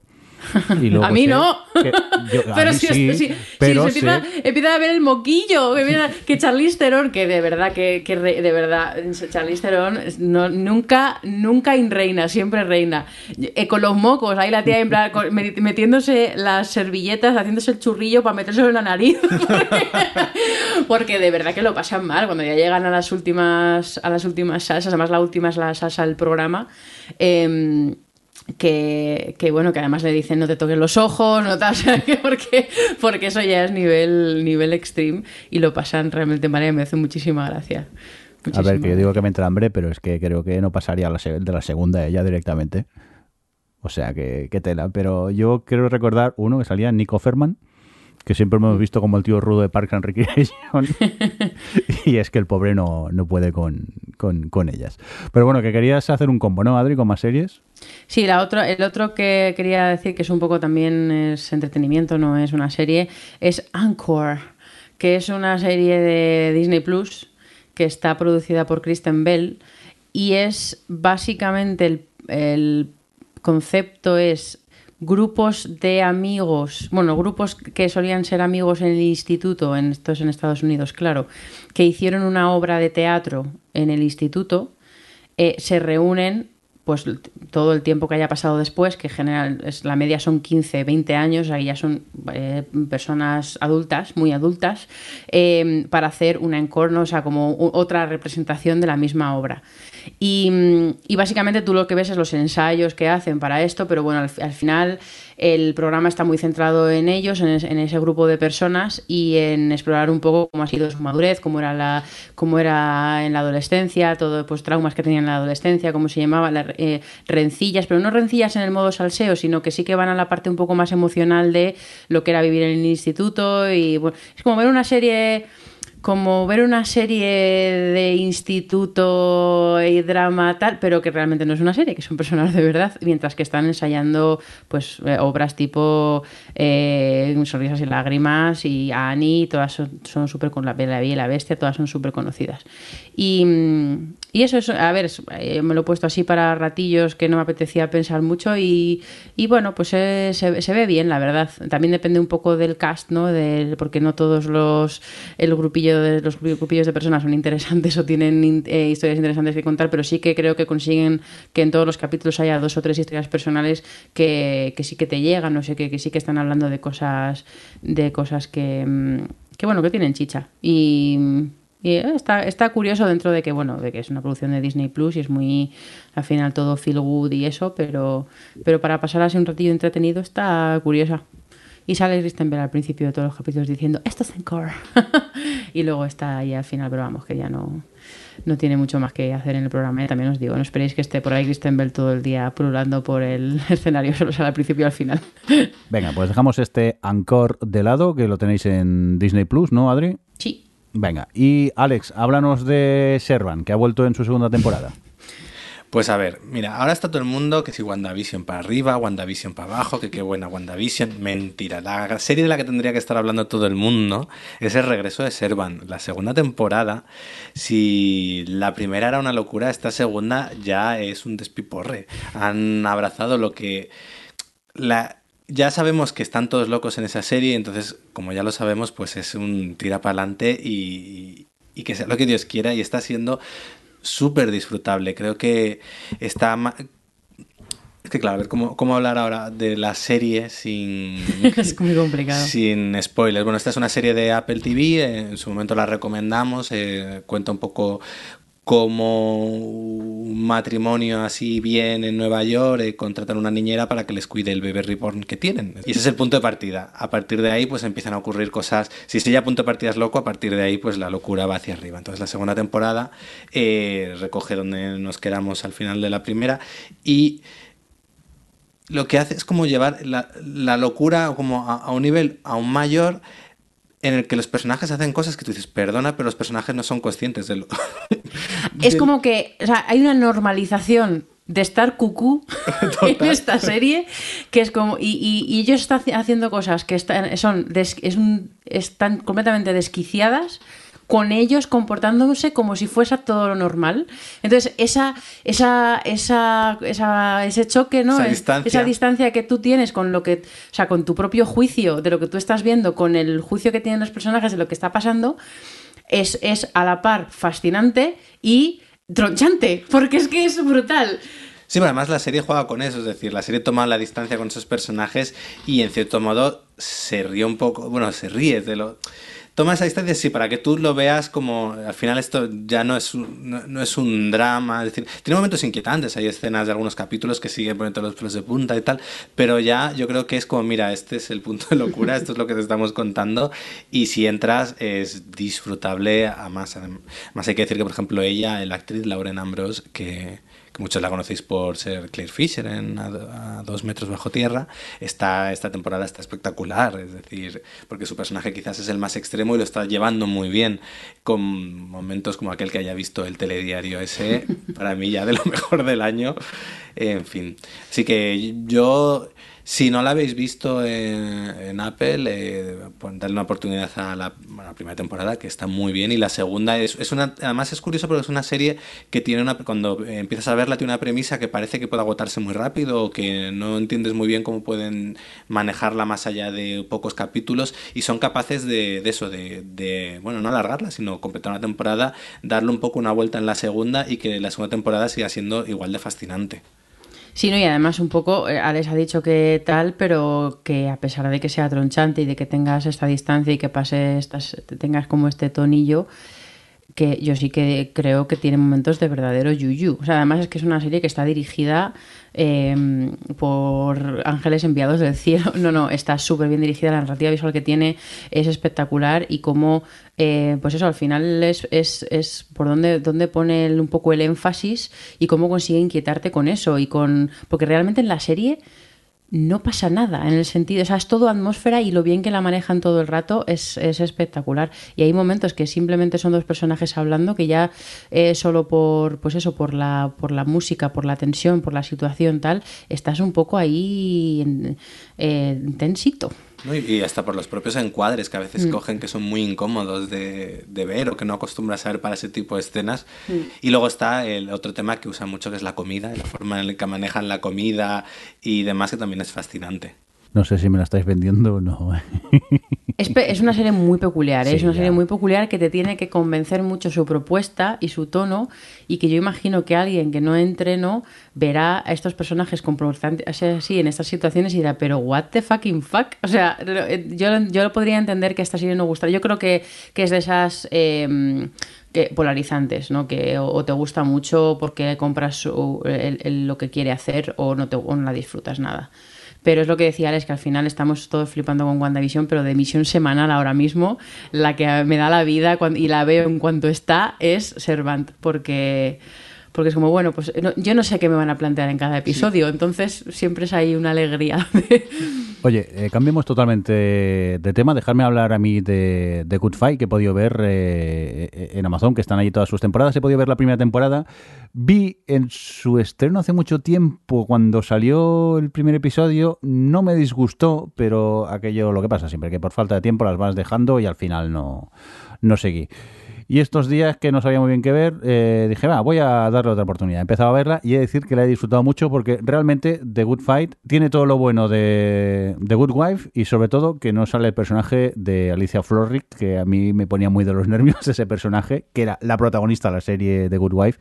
Y luego A mí sé no. que- yo- a pero mí si, sí, si- si pero se empieza, empieza a ver el moquillo, que, mira, que Charlize Theron, que de verdad, que, que re- de verdad, Charlize Theron no, nunca, nunca in reina, siempre reina. Eh, con los mocos, ahí la tía en plan, con- metiéndose las servilletas, haciéndose el churrillo para metérselo en la nariz. Porque, porque de verdad que lo pasan mal cuando ya llegan a las últimas, a las últimas salsas, además la última es la salsa del programa. em, que, que, bueno, que además le dicen no te toques los ojos, no tal, o sea, que porque, porque eso ya es nivel, nivel extreme y lo pasan realmente mal y me hace muchísima gracia. A ver, Muchísima que yo digo que me entra hambre, pero es que creo que no pasaría la de la segunda ella directamente. O sea, que, que tela. Pero yo quiero recordar uno que salía Nico Ferman, que siempre hemos visto como el tío rudo de Park and Recreation. y es que el pobre no, no puede con, con, con ellas. Pero bueno, que querías hacer un combo, ¿no, Adri, con más series? Sí, la otra, el otro que quería decir que es un poco también es entretenimiento, no es una serie, es Anchor, que es una serie de Disney Plus que está producida por Kristen Bell y es básicamente el, el concepto es grupos de amigos, bueno, grupos que solían ser amigos en el instituto, en estos en Estados Unidos, claro, que hicieron una obra de teatro en el instituto, eh, se reúnen pues todo el tiempo que haya pasado después, que en general es, la media son 15, 20 años, ahí ya son eh, personas adultas, muy adultas, eh, para hacer una encorno, o sea, como otra representación de la misma obra. Y, mm, y básicamente tú lo que ves es los ensayos que hacen para esto, pero bueno, al, al final el programa está muy centrado en ellos, en, es- en ese grupo de personas y en explorar un poco cómo ha sido su madurez, cómo era, la, cómo era en la adolescencia, todo pues traumas que tenían en la adolescencia, cómo se llamaba, las eh, rencillas, pero no rencillas en el modo salseo, sino que sí que van a la parte un poco más emocional de lo que era vivir en el instituto y bueno, es como ver una serie como ver una serie de instituto y drama tal, pero que realmente no es una serie, que son personas de verdad, mientras que están ensayando pues eh, obras tipo eh, Sonrisas y Lágrimas y Annie, todas son, súper con la Bella y la Bestia, todas son súper conocidas. Y, mm, Y eso es, a ver, eh, me lo he puesto así para ratillos que no me apetecía pensar mucho y, y bueno, pues eh, se, se ve bien, la verdad. También depende un poco del cast, ¿no? Del, porque no todos los el grupillo de los grupillos de personas son interesantes o tienen eh, historias interesantes que contar, pero sí que creo que consiguen que en todos los capítulos haya dos o tres historias personales que, que sí que te llegan, no sé, que, que sí que están hablando de cosas de cosas que, mm, que bueno, que tienen chicha. Y y eh, está, está curioso dentro de que, bueno, de que es una producción de Disney Plus y es muy, al final todo feel good y eso, pero, pero para pasar así un ratillo entretenido está curiosa. Y sale Kristen Bell al principio de todos los capítulos diciendo, esto es encore. y luego está ahí al final, pero vamos, que ya no, no tiene mucho más que hacer en el programa. Y también os digo, no esperéis que esté por ahí Kristen Bell todo el día pululando por el escenario, solo sale al principio y al final. Venga, pues dejamos este Anchor de lado, que lo tenéis en Disney Plus, ¿no, Adri? Venga, y Alex, háblanos de Servan, que ha vuelto en su segunda temporada. Pues a ver, mira, ahora está todo el mundo que si WandaVision para arriba, WandaVision para abajo, que qué buena WandaVision. Mentira, la serie de la que tendría que estar hablando todo el mundo es el regreso de Servan. La segunda temporada, si la primera era una locura, esta segunda ya es un despiporre. Han abrazado lo que... La, ya sabemos que están todos locos en esa serie, entonces, como ya lo sabemos, pues es un tira para adelante y, y que sea lo que Dios quiera y está siendo súper disfrutable. Creo que está... Es que claro, a ver cómo, cómo hablar ahora de la serie sin... es muy complicado. Sin spoilers. Bueno, esta es una serie de Apple TV, en su momento la recomendamos, eh, cuenta un poco cómo un matrimonio así bien en Nueva York eh, contratan una niñera para que les cuide el bebé reborn que tienen. Y ese es el punto de partida. A partir de ahí pues empiezan a ocurrir cosas. Si ese ya punto de partida es loco, a partir de ahí pues la locura va hacia arriba. Entonces la segunda temporada eh, recoge donde nos quedamos al final de la primera y lo que hace es como llevar la, locura como a un nivel aún mayor en el que los personajes hacen cosas que tú dices, perdona, pero los personajes no son conscientes de lo... Es de- como que, o sea, hay una normalización de estar cucú en esta serie que es como y, y- y ellos están haci- haciendo cosas que están son des- es un- están completamente desquiciadas con ellos comportándose como si fuese todo lo normal entonces esa esa esa, esa- ese choque no Esa Es- distancia. esa distancia que tú tienes con lo que o sea con tu propio juicio de lo que tú estás viendo con el juicio que tienen los personajes de lo que está pasando es, es a la par fascinante y tronchante, porque es que es brutal. Sí, pero además la serie juega con eso, es decir, la serie toma la distancia con esos personajes y en cierto modo se ríe un poco, bueno, se ríe de lo... Toma esa distancia, sí, para que tú lo veas como, al final esto ya no es un, no, es un drama, decir, tiene momentos inquietantes, hay escenas de algunos capítulos que siguen poniendo los pelos de punta y tal, pero ya yo creo que es como, mira, este es el punto de locura, esto es lo que te estamos contando y si entras es disfrutable a más. Más hay que decir que, por ejemplo, ella, la actriz Lauren Ambrose, que que muchos la conocéis por ser Claire Fisher en a, a, dos metros bajo tierra, está, esta temporada está espectacular, es decir, porque su personaje quizás es el más extremo y lo está llevando muy bien, con momentos como aquel que haya visto el telediario ese, para mí ya de lo mejor del año, en fin. Así que yo... Si no la habéis visto en, en Apple, eh, darle una oportunidad a la, a la, primera temporada, que está muy bien. Y la segunda es, es una. Además, es curioso porque es una serie que tiene una. Cuando empiezas a verla, tiene una premisa que parece que puede agotarse muy rápido o que no entiendes muy bien cómo pueden manejarla más allá de pocos capítulos. Y son capaces de, de eso, de, de. Bueno, no alargarla, sino completar una temporada, darle un poco una vuelta en la segunda y que la segunda temporada siga siendo igual de fascinante. Sí, no, y además un poco, eh, Alex ha dicho que tal, pero que a pesar de que sea tronchante y de que tengas esta distancia y que pase estas, tengas como este tonillo, que yo sí que creo que tiene momentos de verdadero yuyu. O sea, además es que es una serie que está dirigida eh, por ángeles enviados del cielo. No, no, está súper bien dirigida. La narrativa visual que tiene es espectacular y como, eh, pues eso, al final es, es, es por dónde, dónde pone un poco el énfasis y cómo consigue inquietarte con eso. y con Porque realmente en la serie no pasa nada en el sentido, o sea, es todo atmósfera y lo bien que la manejan todo el rato es, es espectacular. Y hay momentos que simplemente son dos personajes hablando que ya eh, solo por, pues eso, por la, por la música, por la tensión, por la situación tal, estás un poco ahí eh, tensito. ¿No? Y, y hasta por los propios encuadres que a veces cogen que son muy incómodos de, de ver o que no acostumbras a ver para ese tipo de escenas. Y luego está el otro tema que usa mucho que es la comida, la forma en la que manejan la comida y demás que también es fascinante. No sé si me la estáis vendiendo o no. Es, pe- es una serie muy peculiar, ¿eh? Sí, es una ya. serie muy peculiar que te tiene que convencer mucho su propuesta y su tono y que yo imagino que alguien que no entrenó verá a estos personajes comportarse así en estas situaciones y dirá, pero what the fucking fuck? O sea, eh, yo, yo podría entender que esta serie no gustara. Yo creo que, que es de esas... eh, que- polarizantes, ¿no? Que o, o te gusta mucho porque compras su- el- el- lo que quiere hacer o no, te, o no la disfrutas nada. Pero es lo que decía Alex, que al final estamos todos flipando con WandaVision, pero de emisión semanal ahora mismo, la que me da la vida y la veo en cuanto está es Servant, porque, porque es como, bueno, pues no- yo no sé qué me van a plantear en cada episodio, entonces siempre es ahí una alegría. Oye, eh, cambiemos totalmente de tema. Dejadme hablar a mí de, de Good Fight, que he podido ver eh, eh, en Amazon, que están ahí todas sus temporadas. He podido ver la primera temporada. Vi en su estreno hace mucho tiempo, cuando salió el primer episodio, no me disgustó, pero aquello lo que pasa siempre, que por falta de tiempo las vas dejando y al final no, no seguí. Y estos días que no sabía muy bien qué ver, eh, dije, va, voy a darle otra oportunidad. He empezado a verla y he de decir que la he disfrutado mucho porque realmente The Good Fight tiene todo lo bueno de The Good Wife y sobre todo que no sale el personaje de Alicia Florrick, que a mí me ponía muy de los nervios ese personaje, que era la protagonista de la serie The Good Wife.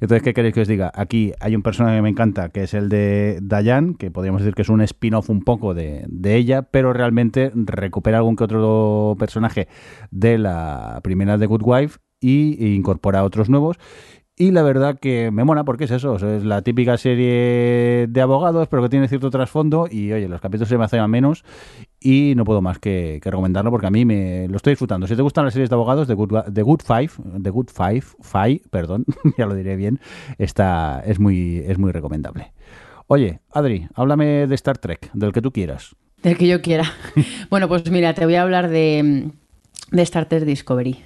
Entonces, ¿qué queréis que os diga? Aquí hay un personaje que me encanta, que es el de Diane, que podríamos decir que es un spin-off un poco de, de ella, pero realmente recupera algún que otro personaje de la primera The Good Wife y incorpora otros nuevos. Y la verdad que me mola porque es eso, es la típica serie de abogados, pero que tiene cierto trasfondo y oye, los capítulos se me hacen a menos y no puedo más que, recomendarlo porque a mí me lo estoy disfrutando. Si te gustan las series de abogados, The Good, The Five, The Good Five, Five, perdón, ya lo diré bien, está, es, muy, es muy recomendable. Oye, Adri, háblame de Star Trek, del que tú quieras. Del que yo quiera. Bueno, pues mira, te voy a hablar de, de Star Trek Discovery.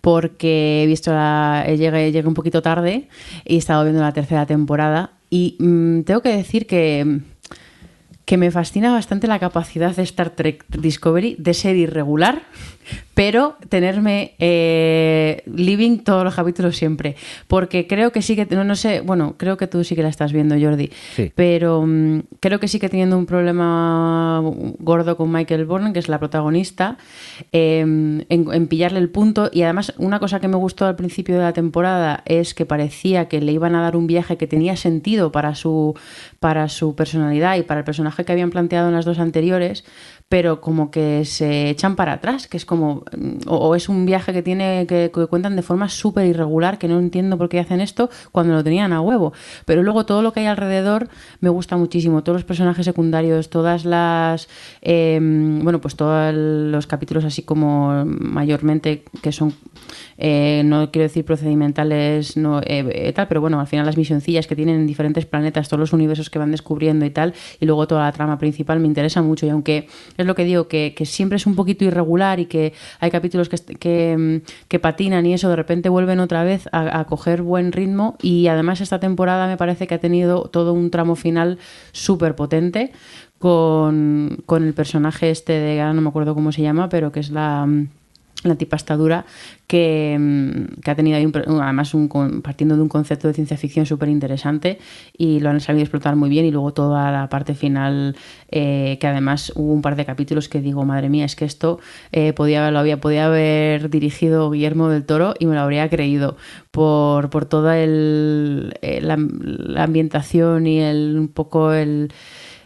Porque he visto la. Llegué, llegué un poquito tarde y he estado viendo la tercera temporada. Y mm, tengo que decir que. Que me fascina bastante la capacidad de Star Trek Discovery de ser irregular, pero tenerme eh, living todos los capítulos siempre. Porque creo que sí que, no, no sé, bueno, creo que tú sí que la estás viendo, Jordi, Sí. pero mm, creo que sí que teniendo un problema gordo con Michael Bourne, que es la protagonista, eh, en, en pillarle el punto. Y además, una cosa que me gustó al principio de la temporada es que parecía que le iban a dar un viaje que tenía sentido para su, para su personalidad y para el personaje que habían planteado en las dos anteriores, pero como que se echan para atrás, que es como, mm, o, es un viaje que tiene que, cuentan de forma súper irregular, que no entiendo por qué hacen esto cuando lo tenían a huevo. Pero luego todo lo que hay alrededor me gusta muchísimo, todos los personajes secundarios, todas las, eh, bueno, pues todos los capítulos así como mayormente que son, eh, no quiero decir procedimentales, no eh, eh, tal, pero bueno, al final las misioncillas que tienen en diferentes planetas, todos los universos que van descubriendo y tal, y luego toda la trama principal me interesa mucho y aunque es lo que digo, que, que siempre es un poquito irregular y que hay capítulos que, mm, que patinan y eso, de repente vuelven otra vez a, a coger buen ritmo y además esta temporada me parece que ha tenido todo un tramo final súper potente con, con el personaje este de, no me acuerdo cómo se llama, pero que es la... la tipa está dura que, mm, que ha tenido ahí un, además un, partiendo de un concepto de ciencia ficción súper interesante y lo han sabido explotar muy bien y luego toda la parte final eh, que además hubo un par de capítulos que digo madre mía es que esto eh, podía lo había podía haber dirigido Guillermo del Toro y me lo habría creído por, por toda el, eh, la, la ambientación y el un poco el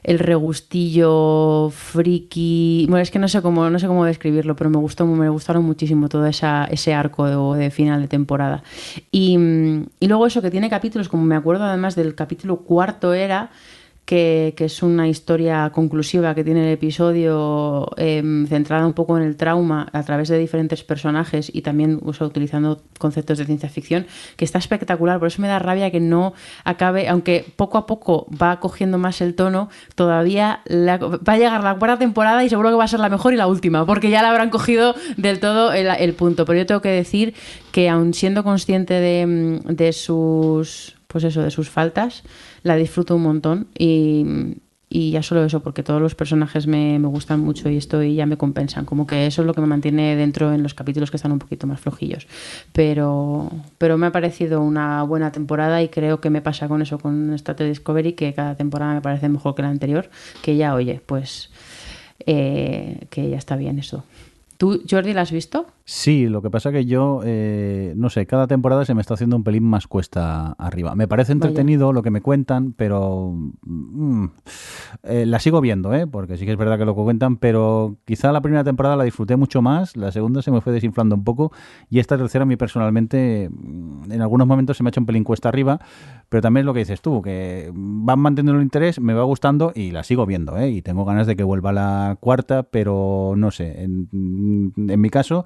el regustillo friki bueno es que no sé cómo no sé cómo describirlo pero me gustó me gustaron muchísimo todo esa, ese arco de, final de temporada. Y, y luego eso que tiene capítulos como me acuerdo además del capítulo cuarto era que, es una historia conclusiva que tiene el episodio eh, centrada un poco en el trauma a través de diferentes personajes y también o utilizando conceptos de ciencia ficción, que está espectacular. Por eso me da rabia que no acabe, aunque poco a poco va cogiendo más el tono, todavía va a llegar la cuarta temporada y seguro que va a ser la mejor y la última, porque ya la habrán cogido del todo el, el punto. Pero yo tengo que decir que aun siendo consciente de, de sus pues eso, de sus faltas, la disfruto un montón y, y ya solo eso, porque todos los personajes me, me gustan mucho y estoy ya me compensan. Como que eso es lo que me mantiene dentro en los capítulos que están un poquito más flojillos. Pero, pero me ha parecido una buena temporada y creo que me pasa con eso, con Star Trek Discovery, que cada temporada me parece mejor que la anterior, que ya, oye, pues eh, que ya está bien eso. ¿Tú, Jordi, la has visto? Sí, lo que pasa que yo, eh, no sé, cada temporada se me está haciendo un pelín más cuesta arriba. Me parece Vaya. entretenido lo que me cuentan, pero mm, eh, la sigo viendo, ¿eh? porque sí que es verdad que lo que cuentan, pero quizá la primera temporada la disfruté mucho más, la segunda se me fue desinflando un poco y esta tercera a mí personalmente mm, en algunos momentos se me ha hecho un pelín cuesta arriba, pero también es lo que dices tú, que van manteniendo el interés, me va gustando y la sigo viendo, ¿eh? y tengo ganas de que vuelva la cuarta, pero no sé, en, mi caso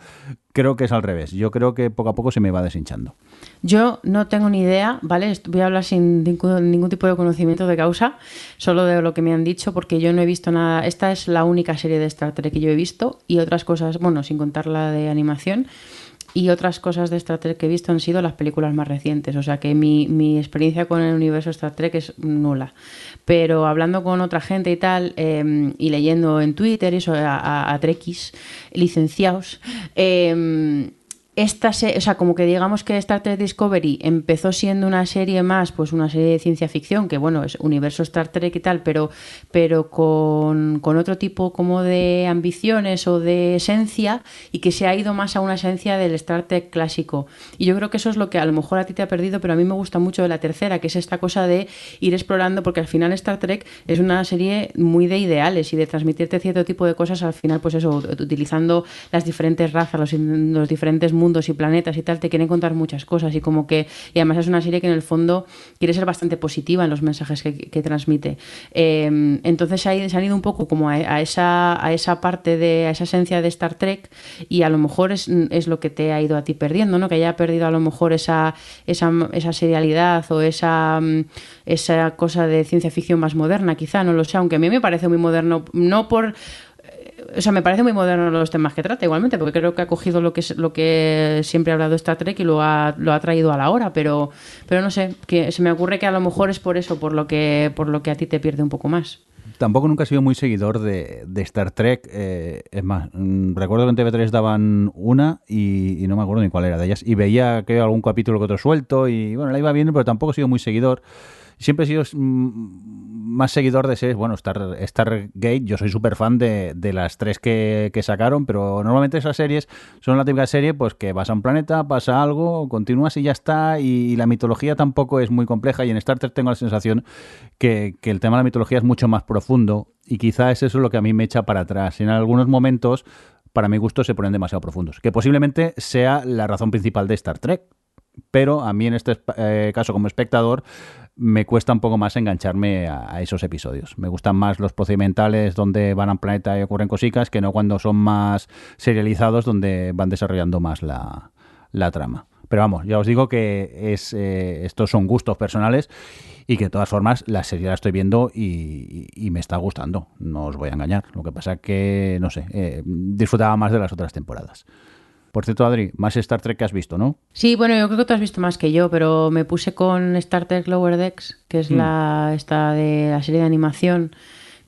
creo que es al revés. Yo creo que poco a poco se me va deshinchando. Yo no tengo ni idea, ¿vale? Voy a hablar sin ningún, ningún tipo de conocimiento de causa, solo de lo que me han dicho, porque yo no he visto nada. Esta es la única serie de Star Trek que yo he visto y otras cosas, bueno, sin contar la de animación. Y otras cosas de Star Trek que he visto han sido las películas más recientes. O sea que mi, mi experiencia con el universo Star Trek es nula. Pero hablando con otra gente y tal, eh, y leyendo en Twitter eso, a, a, a licenciados, eh, esta se- o sea, como que digamos que Star Trek Discovery empezó siendo una serie más, pues una serie de ciencia ficción, que bueno, es universo Star Trek y tal, pero, pero con, con otro tipo como de ambiciones o de esencia, y que se ha ido más a una esencia del Star Trek clásico. Y yo creo que eso es lo que a lo mejor a ti te ha perdido, pero a mí me gusta mucho de la tercera, que es esta cosa de ir explorando, porque al final Star Trek es una serie muy de ideales y de transmitirte cierto tipo de cosas, al final, pues eso, utilizando las diferentes razas, los, los diferentes mundos y planetas y tal, te quieren contar muchas cosas y como que, y además es una serie que en el fondo quiere ser bastante positiva en los mensajes que, transmite. Eh, entonces ha- se han ido un poco como a, a esa, a esa parte de, a esa esencia de Star Trek y a lo mejor es, es lo que te ha ido a ti perdiendo, ¿no? Que haya perdido a lo mejor esa, esa, esa serialidad o esa, mm, esa cosa de ciencia ficción más moderna, quizá, no lo sé, aunque a mí me parece muy moderno, no por o sea, me parece muy moderno los temas que trata, igualmente, porque creo que ha cogido lo que lo que siempre ha hablado Star Trek y lo ha, lo ha traído a la hora, pero, pero no sé, que se me ocurre que a lo mejor es por eso, por lo que, por lo que a ti te pierde un poco más. Tampoco nunca he sido muy seguidor de, de Star Trek. eh, es más, mm, recuerdo que en TV3 daban una y, y no me acuerdo ni cuál era de ellas. Y veía que algún capítulo que otro suelto y bueno, la iba viendo, pero tampoco he sido muy seguidor. Siempre he sido mm, más seguidor de series. Bueno, Star, Stargate, yo soy súper fan de, de las tres que, que sacaron, pero normalmente esas series son la típica serie pues que vas a un planeta, pasa algo, continúas y ya está. Y, la mitología tampoco es muy compleja. Y en Star Trek tengo la sensación que, que el tema de la mitología es mucho más profundo. Y quizá es eso lo que a mí me echa para atrás. En algunos momentos, para mi gusto, se ponen demasiado profundos. Que posiblemente sea la razón principal de Star Trek pero a mí en este eh, caso como espectador me cuesta un poco más engancharme a, esos episodios. Me gustan más los procedimentales donde van a un planeta y ocurren cositas que no cuando son más serializados donde van desarrollando más la, la trama. Pero vamos, ya os digo que es, eh, estos son gustos personales y que de todas formas la serie la estoy viendo y me está gustando. No os voy a engañar. Lo que pasa que, no sé, eh, disfrutaba más de las otras temporadas. Por cierto, Adri, más Star Trek que has visto, ¿no? Sí, bueno, yo creo que tú has visto más que yo, pero me puse con Star Trek Lower Decks, que es mm. la esta de la serie de animación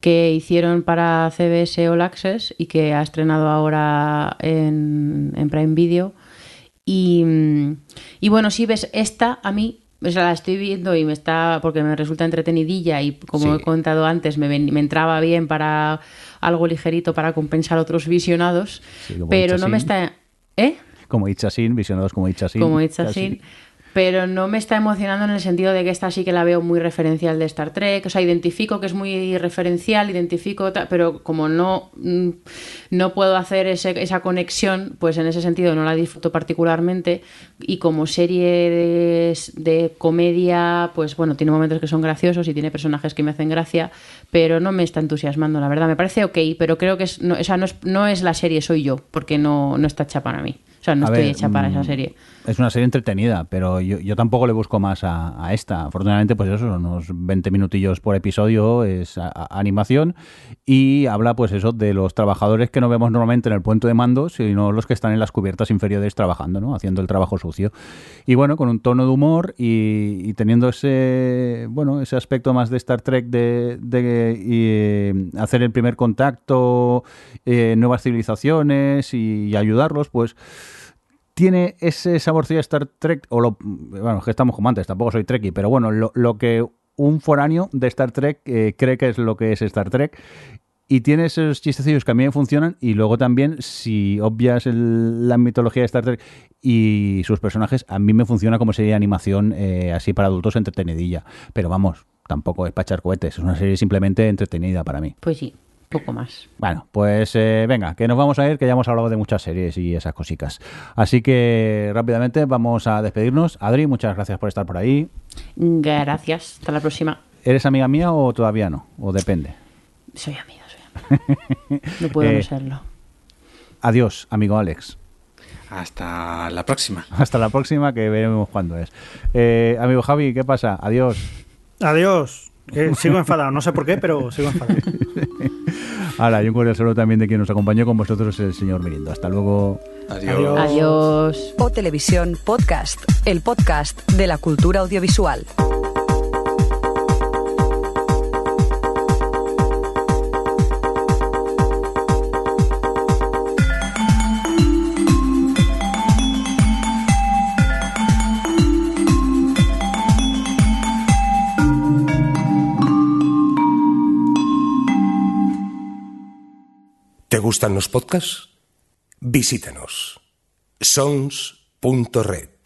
que hicieron para CBS All Access y que ha estrenado ahora en, en Prime Video. Y, y, bueno, si ves esta, a mí o sea, la estoy viendo y me está porque me resulta entretenidilla y como sí. he contado antes me, ven, me, entraba bien para algo ligerito para compensar otros visionados, sí, pero no me está ¿Eh? Como Itchasin, visionados como Itchasin. Como Itchasin. Pero no me está emocionando en el sentido de que esta sí que la veo muy referencial de Star Trek. O sea, identifico que es muy referencial, identifico, pero como no, no puedo hacer ese, esa conexión, pues en ese sentido no la disfruto particularmente. Y como serie de, comedia, pues bueno, tiene momentos que son graciosos y tiene personajes que me hacen gracia, pero no me está entusiasmando, la verdad. Me parece ok, pero creo que es, no, no, es, no es la serie, soy yo, porque no, no está hecha para mí. O sea, no A estoy ver, hecha para mm, esa serie. Es una serie entretenida, pero yo, yo tampoco le busco más a, a esta. Afortunadamente, pues eso, unos 20 minutillos por episodio es a- a- animación y habla, pues eso, de los trabajadores que no vemos normalmente en el puente de mando, sino los que están en las cubiertas inferiores trabajando, ¿no? Haciendo el trabajo sucio. Y bueno, con un tono de humor y, y teniendo ese, bueno, ese aspecto más de Star Trek de, de, y, eh, hacer el primer contacto, eh, nuevas civilizaciones y, y ayudarlos, pues tiene ese saborcillo de Star Trek, o lo, bueno, que estamos como antes, tampoco soy Trekkie, pero bueno, lo, que un foráneo de Star Trek eh, cree que es lo que es Star Trek. Y tiene esos chistecillos que a mí me funcionan y luego también, si obvias el- la mitología de Star Trek y sus personajes, a mí me funciona como serie de animación eh, así para adultos entretenidilla. Pero vamos, tampoco es para echar cohetes, es una serie simplemente entretenida para mí. Pues sí, poco más. Bueno, pues eh, venga, que nos vamos a ir, que ya hemos hablado de muchas series y esas cositas. Así que rápidamente vamos a despedirnos. Adri, muchas gracias por estar por ahí. Gracias. Hasta la próxima. ¿Eres amiga mía o todavía no? O depende. Soy amiga, soy amiga. No puedo Eh, no serlo. Adiós, amigo Alex. Hasta la próxima. Hasta la próxima, que veremos cuándo es. Eh, amigo Javi, ¿qué pasa? Adiós. Adiós. Que sigo enfadado, no sé por qué, pero sigo enfadado. Ahora, y un cordial saludo también de quien nos acompañó con vosotros, el señor Mirindo. Hasta luego. Adiós. Adiós. Adiós. O Televisión Podcast, el podcast de la cultura audiovisual. ¿Te gustan los podcasts? Visítanos. sons.red